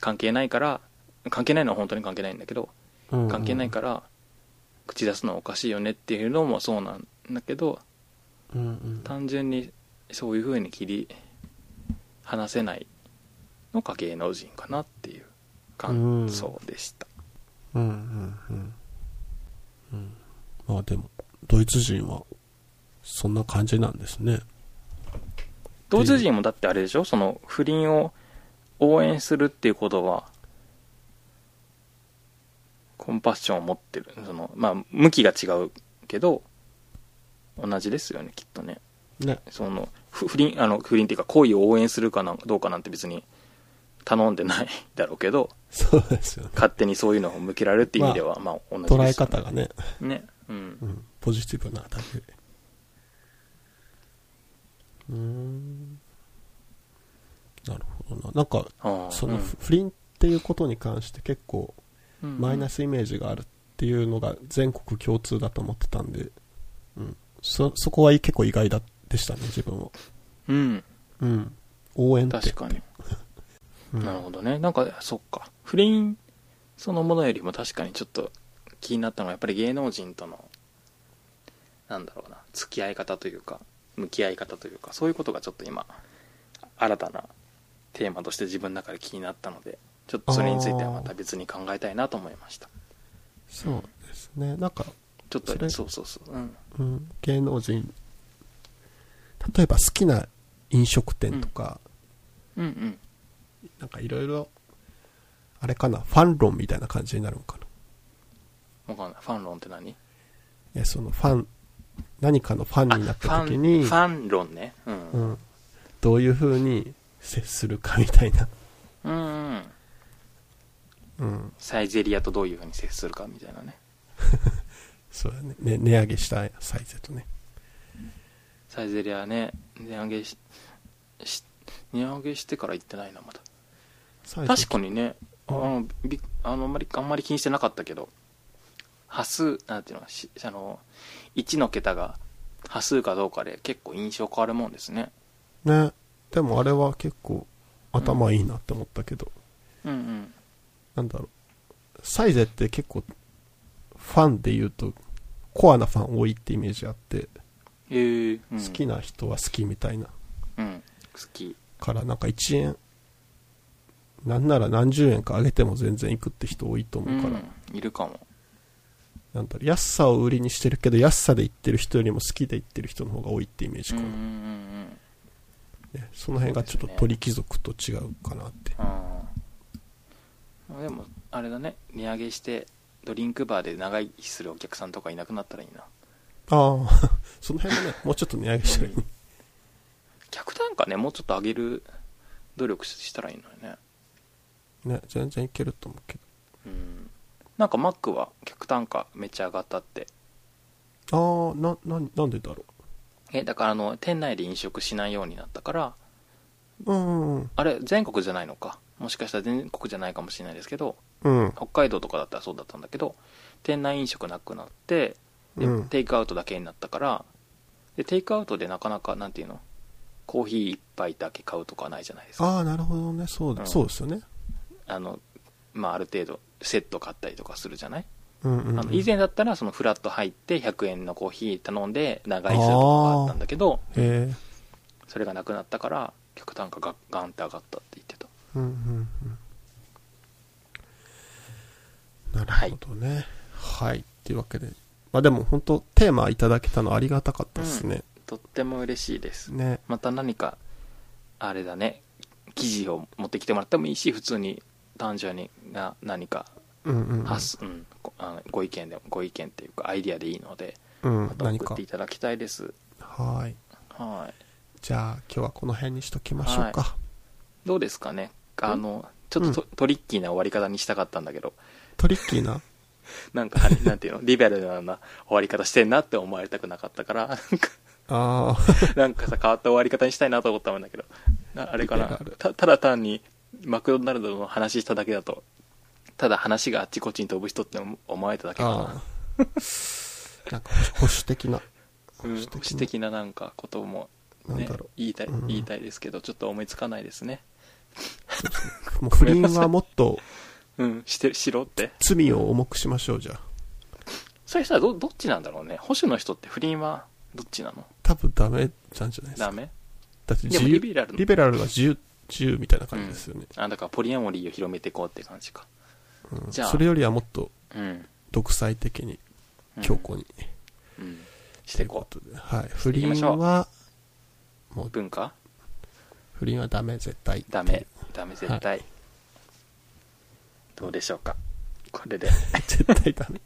関係ないから関係ないのは本当に関係ないんだけどうん関係ないから口出すのはおかしいよねっていうのもそうなんだけどうんうん。単純にそういう風に切り離せないのが芸能人かなっていう感想でした、うんうんうん。うん。まあでも、ドイツ人は、そんな感じなんですね。ドイツ人もだってあれでしょ？その不倫を応援するっていうことはコンパッションを持ってるそのまあ向きが違うけど同じですよねきっとねね。そのふ不倫あの不倫っていうか行為を応援するかなどうかなんて別に頼んでないだろうけどそうですよね。勝手にそういうのを向けられるっていう意味では、まあ、同じですよ捉え方がね、ねうんうん、ポジティブなだけで。うーん。なるほどな。なんか、ああそのうん不倫っていうことに関して結構うんマイナスイメージがあるっていうのが全国共通だと思ってたんで、うん。そ、そこは結構意外だでしたね、自分は。うんうん。応援って。確かにうんなるほどね。なんかそっか。不倫そのものよりも確かにちょっと気になったのはやっぱり芸能人とのなんだろうな。付き合い方というか向き合い方というかそういうことがちょっと今新たなテーマとして自分の中で気になったのでちょっとそれについてはまた別に考えたいなと思いました。そうですね。なんか、ちょっとそうそうそう。うん。うん、芸能人、例えば好きな飲食店とか、うんうんなんかいろいろ、あれかな、ファン論みたいな感じになるのかな。わかんない。ファン論って何？え、そのファン、何かのファンになった時に、ファン論ね。うん。うん、どういう風に接するかみたいな。うんうん。うん、サイゼリアとどういうふうに接するかみたいなね。そうだね。ね。値上げしたサイズとね。サイゼリアね値上げしし値上げしてから行ってないなまだ確かにね。あのびあのあんまりあんまり気にしてなかったけど端数なんていうのしあの1の桁が端数かどうかで結構印象変わるもんですね。ね。でもあれは結構頭いいなって思ったけど、うんうん。なんだろう。サイゼって結構、ファンで言うと、コアなファン多いってイメージあって、えーうん、好きな人は好きみたいな。うん好き。から、なんか1円、なんなら何十円か上げても全然行くって人多いと思うから、うん、いるかも。なんだろう、安さを売りにしてるけど、安さで行ってる人よりも好きで行ってる人の方が多いってイメージかな。うんうんうんね、その辺がちょっと鳥貴族と違うかなって。あー。でもあれだね。値上げしてドリンクバーで長生きするお客さんとかいなくなったらいいな。ああ、その辺もね、もうちょっと値上げしたらいい。客単価ねもうちょっと上げる努力したらいいのにねね、全然いけると思うけうんなんかマックは客単価めっちゃ上がったってど。ああ、な、な、なんでだろえだからあの店内で飲食しないようになったからう。うんうんあれ全国じゃないのかもしかしたら全国じゃないかもしれないですけどうん。北海道とかだったらそうだったんだけど店内飲食なくなってで、うんテイクアウトだけになったからでテイクアウトでなかなかなんていうのコーヒー一杯だけ買うとかはないじゃないですかああ、なるほどね。そうだ、うんそうですよね。あのまあある程度セット買ったりとかするじゃない、うんうん、うん。あの以前だったらそのフラット入って100円のコーヒー頼んで長居するとかがあったんだけど。それがなくなったから客単価がガンって上がったって言ってたうんうんうん。なるほどね。はい。っていうわけで。まあでも本当テーマいただけたのありがたかったですね。とっても嬉しいですね。また何かあれだね記事を持ってきてもらってもいいし普通に単純にな何かうんうんうん。発す、うんごあのご意見でもご意見っていうかアイディアでいいのでうんま、た何か。送ってい。ただきたいです。はい。はい。じゃあ今日はこの辺にしときましょうか。どうですかね？あのちょっとト,、トリッキーな終わり方にしたかったんだけど。トリッキーな？なんかなんていうの？リベラルな終わり方してんなって思われたくなかったから。なんかあなんかさ変わった終わり方にしたいなと思ったんだけど。なあれかな？リベラル。たただ単にマクドナルドの話しただけだとただ話があっちこっちに飛ぶ人って思われただけあ。かああ。なんか保守的な。保守的ななんかことも、ね言いたいうん言いたいですけどちょっと思いつかないですねう。もう不倫はもっと うんしてしろって罪を重くしましょう、じゃあ。それさどどっちなんだろうね保守の人って不倫はどっちなの？多分ダメなんじゃないですか。ダメ？だって自由リベラルリベラルは自由、自由みたいな感じですよね。あだからポリアモリーを広めていこうって感じか。うん。じゃあ。それよりはもっとうん、独裁的に、うん強固に。うん、していこう。ことで。はい。不倫は、もうう、文化？不倫はダメ、絶対。ダメ。ダメ絶対、どうでしょうか？これで。絶対ダメ。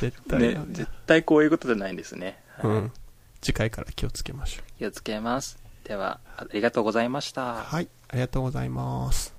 絶対ね。絶対こういうことじゃないんですね、はい。うん。次回から気をつけましょ気をつけますでは、ありがとうございました。はい、ありがとうございます。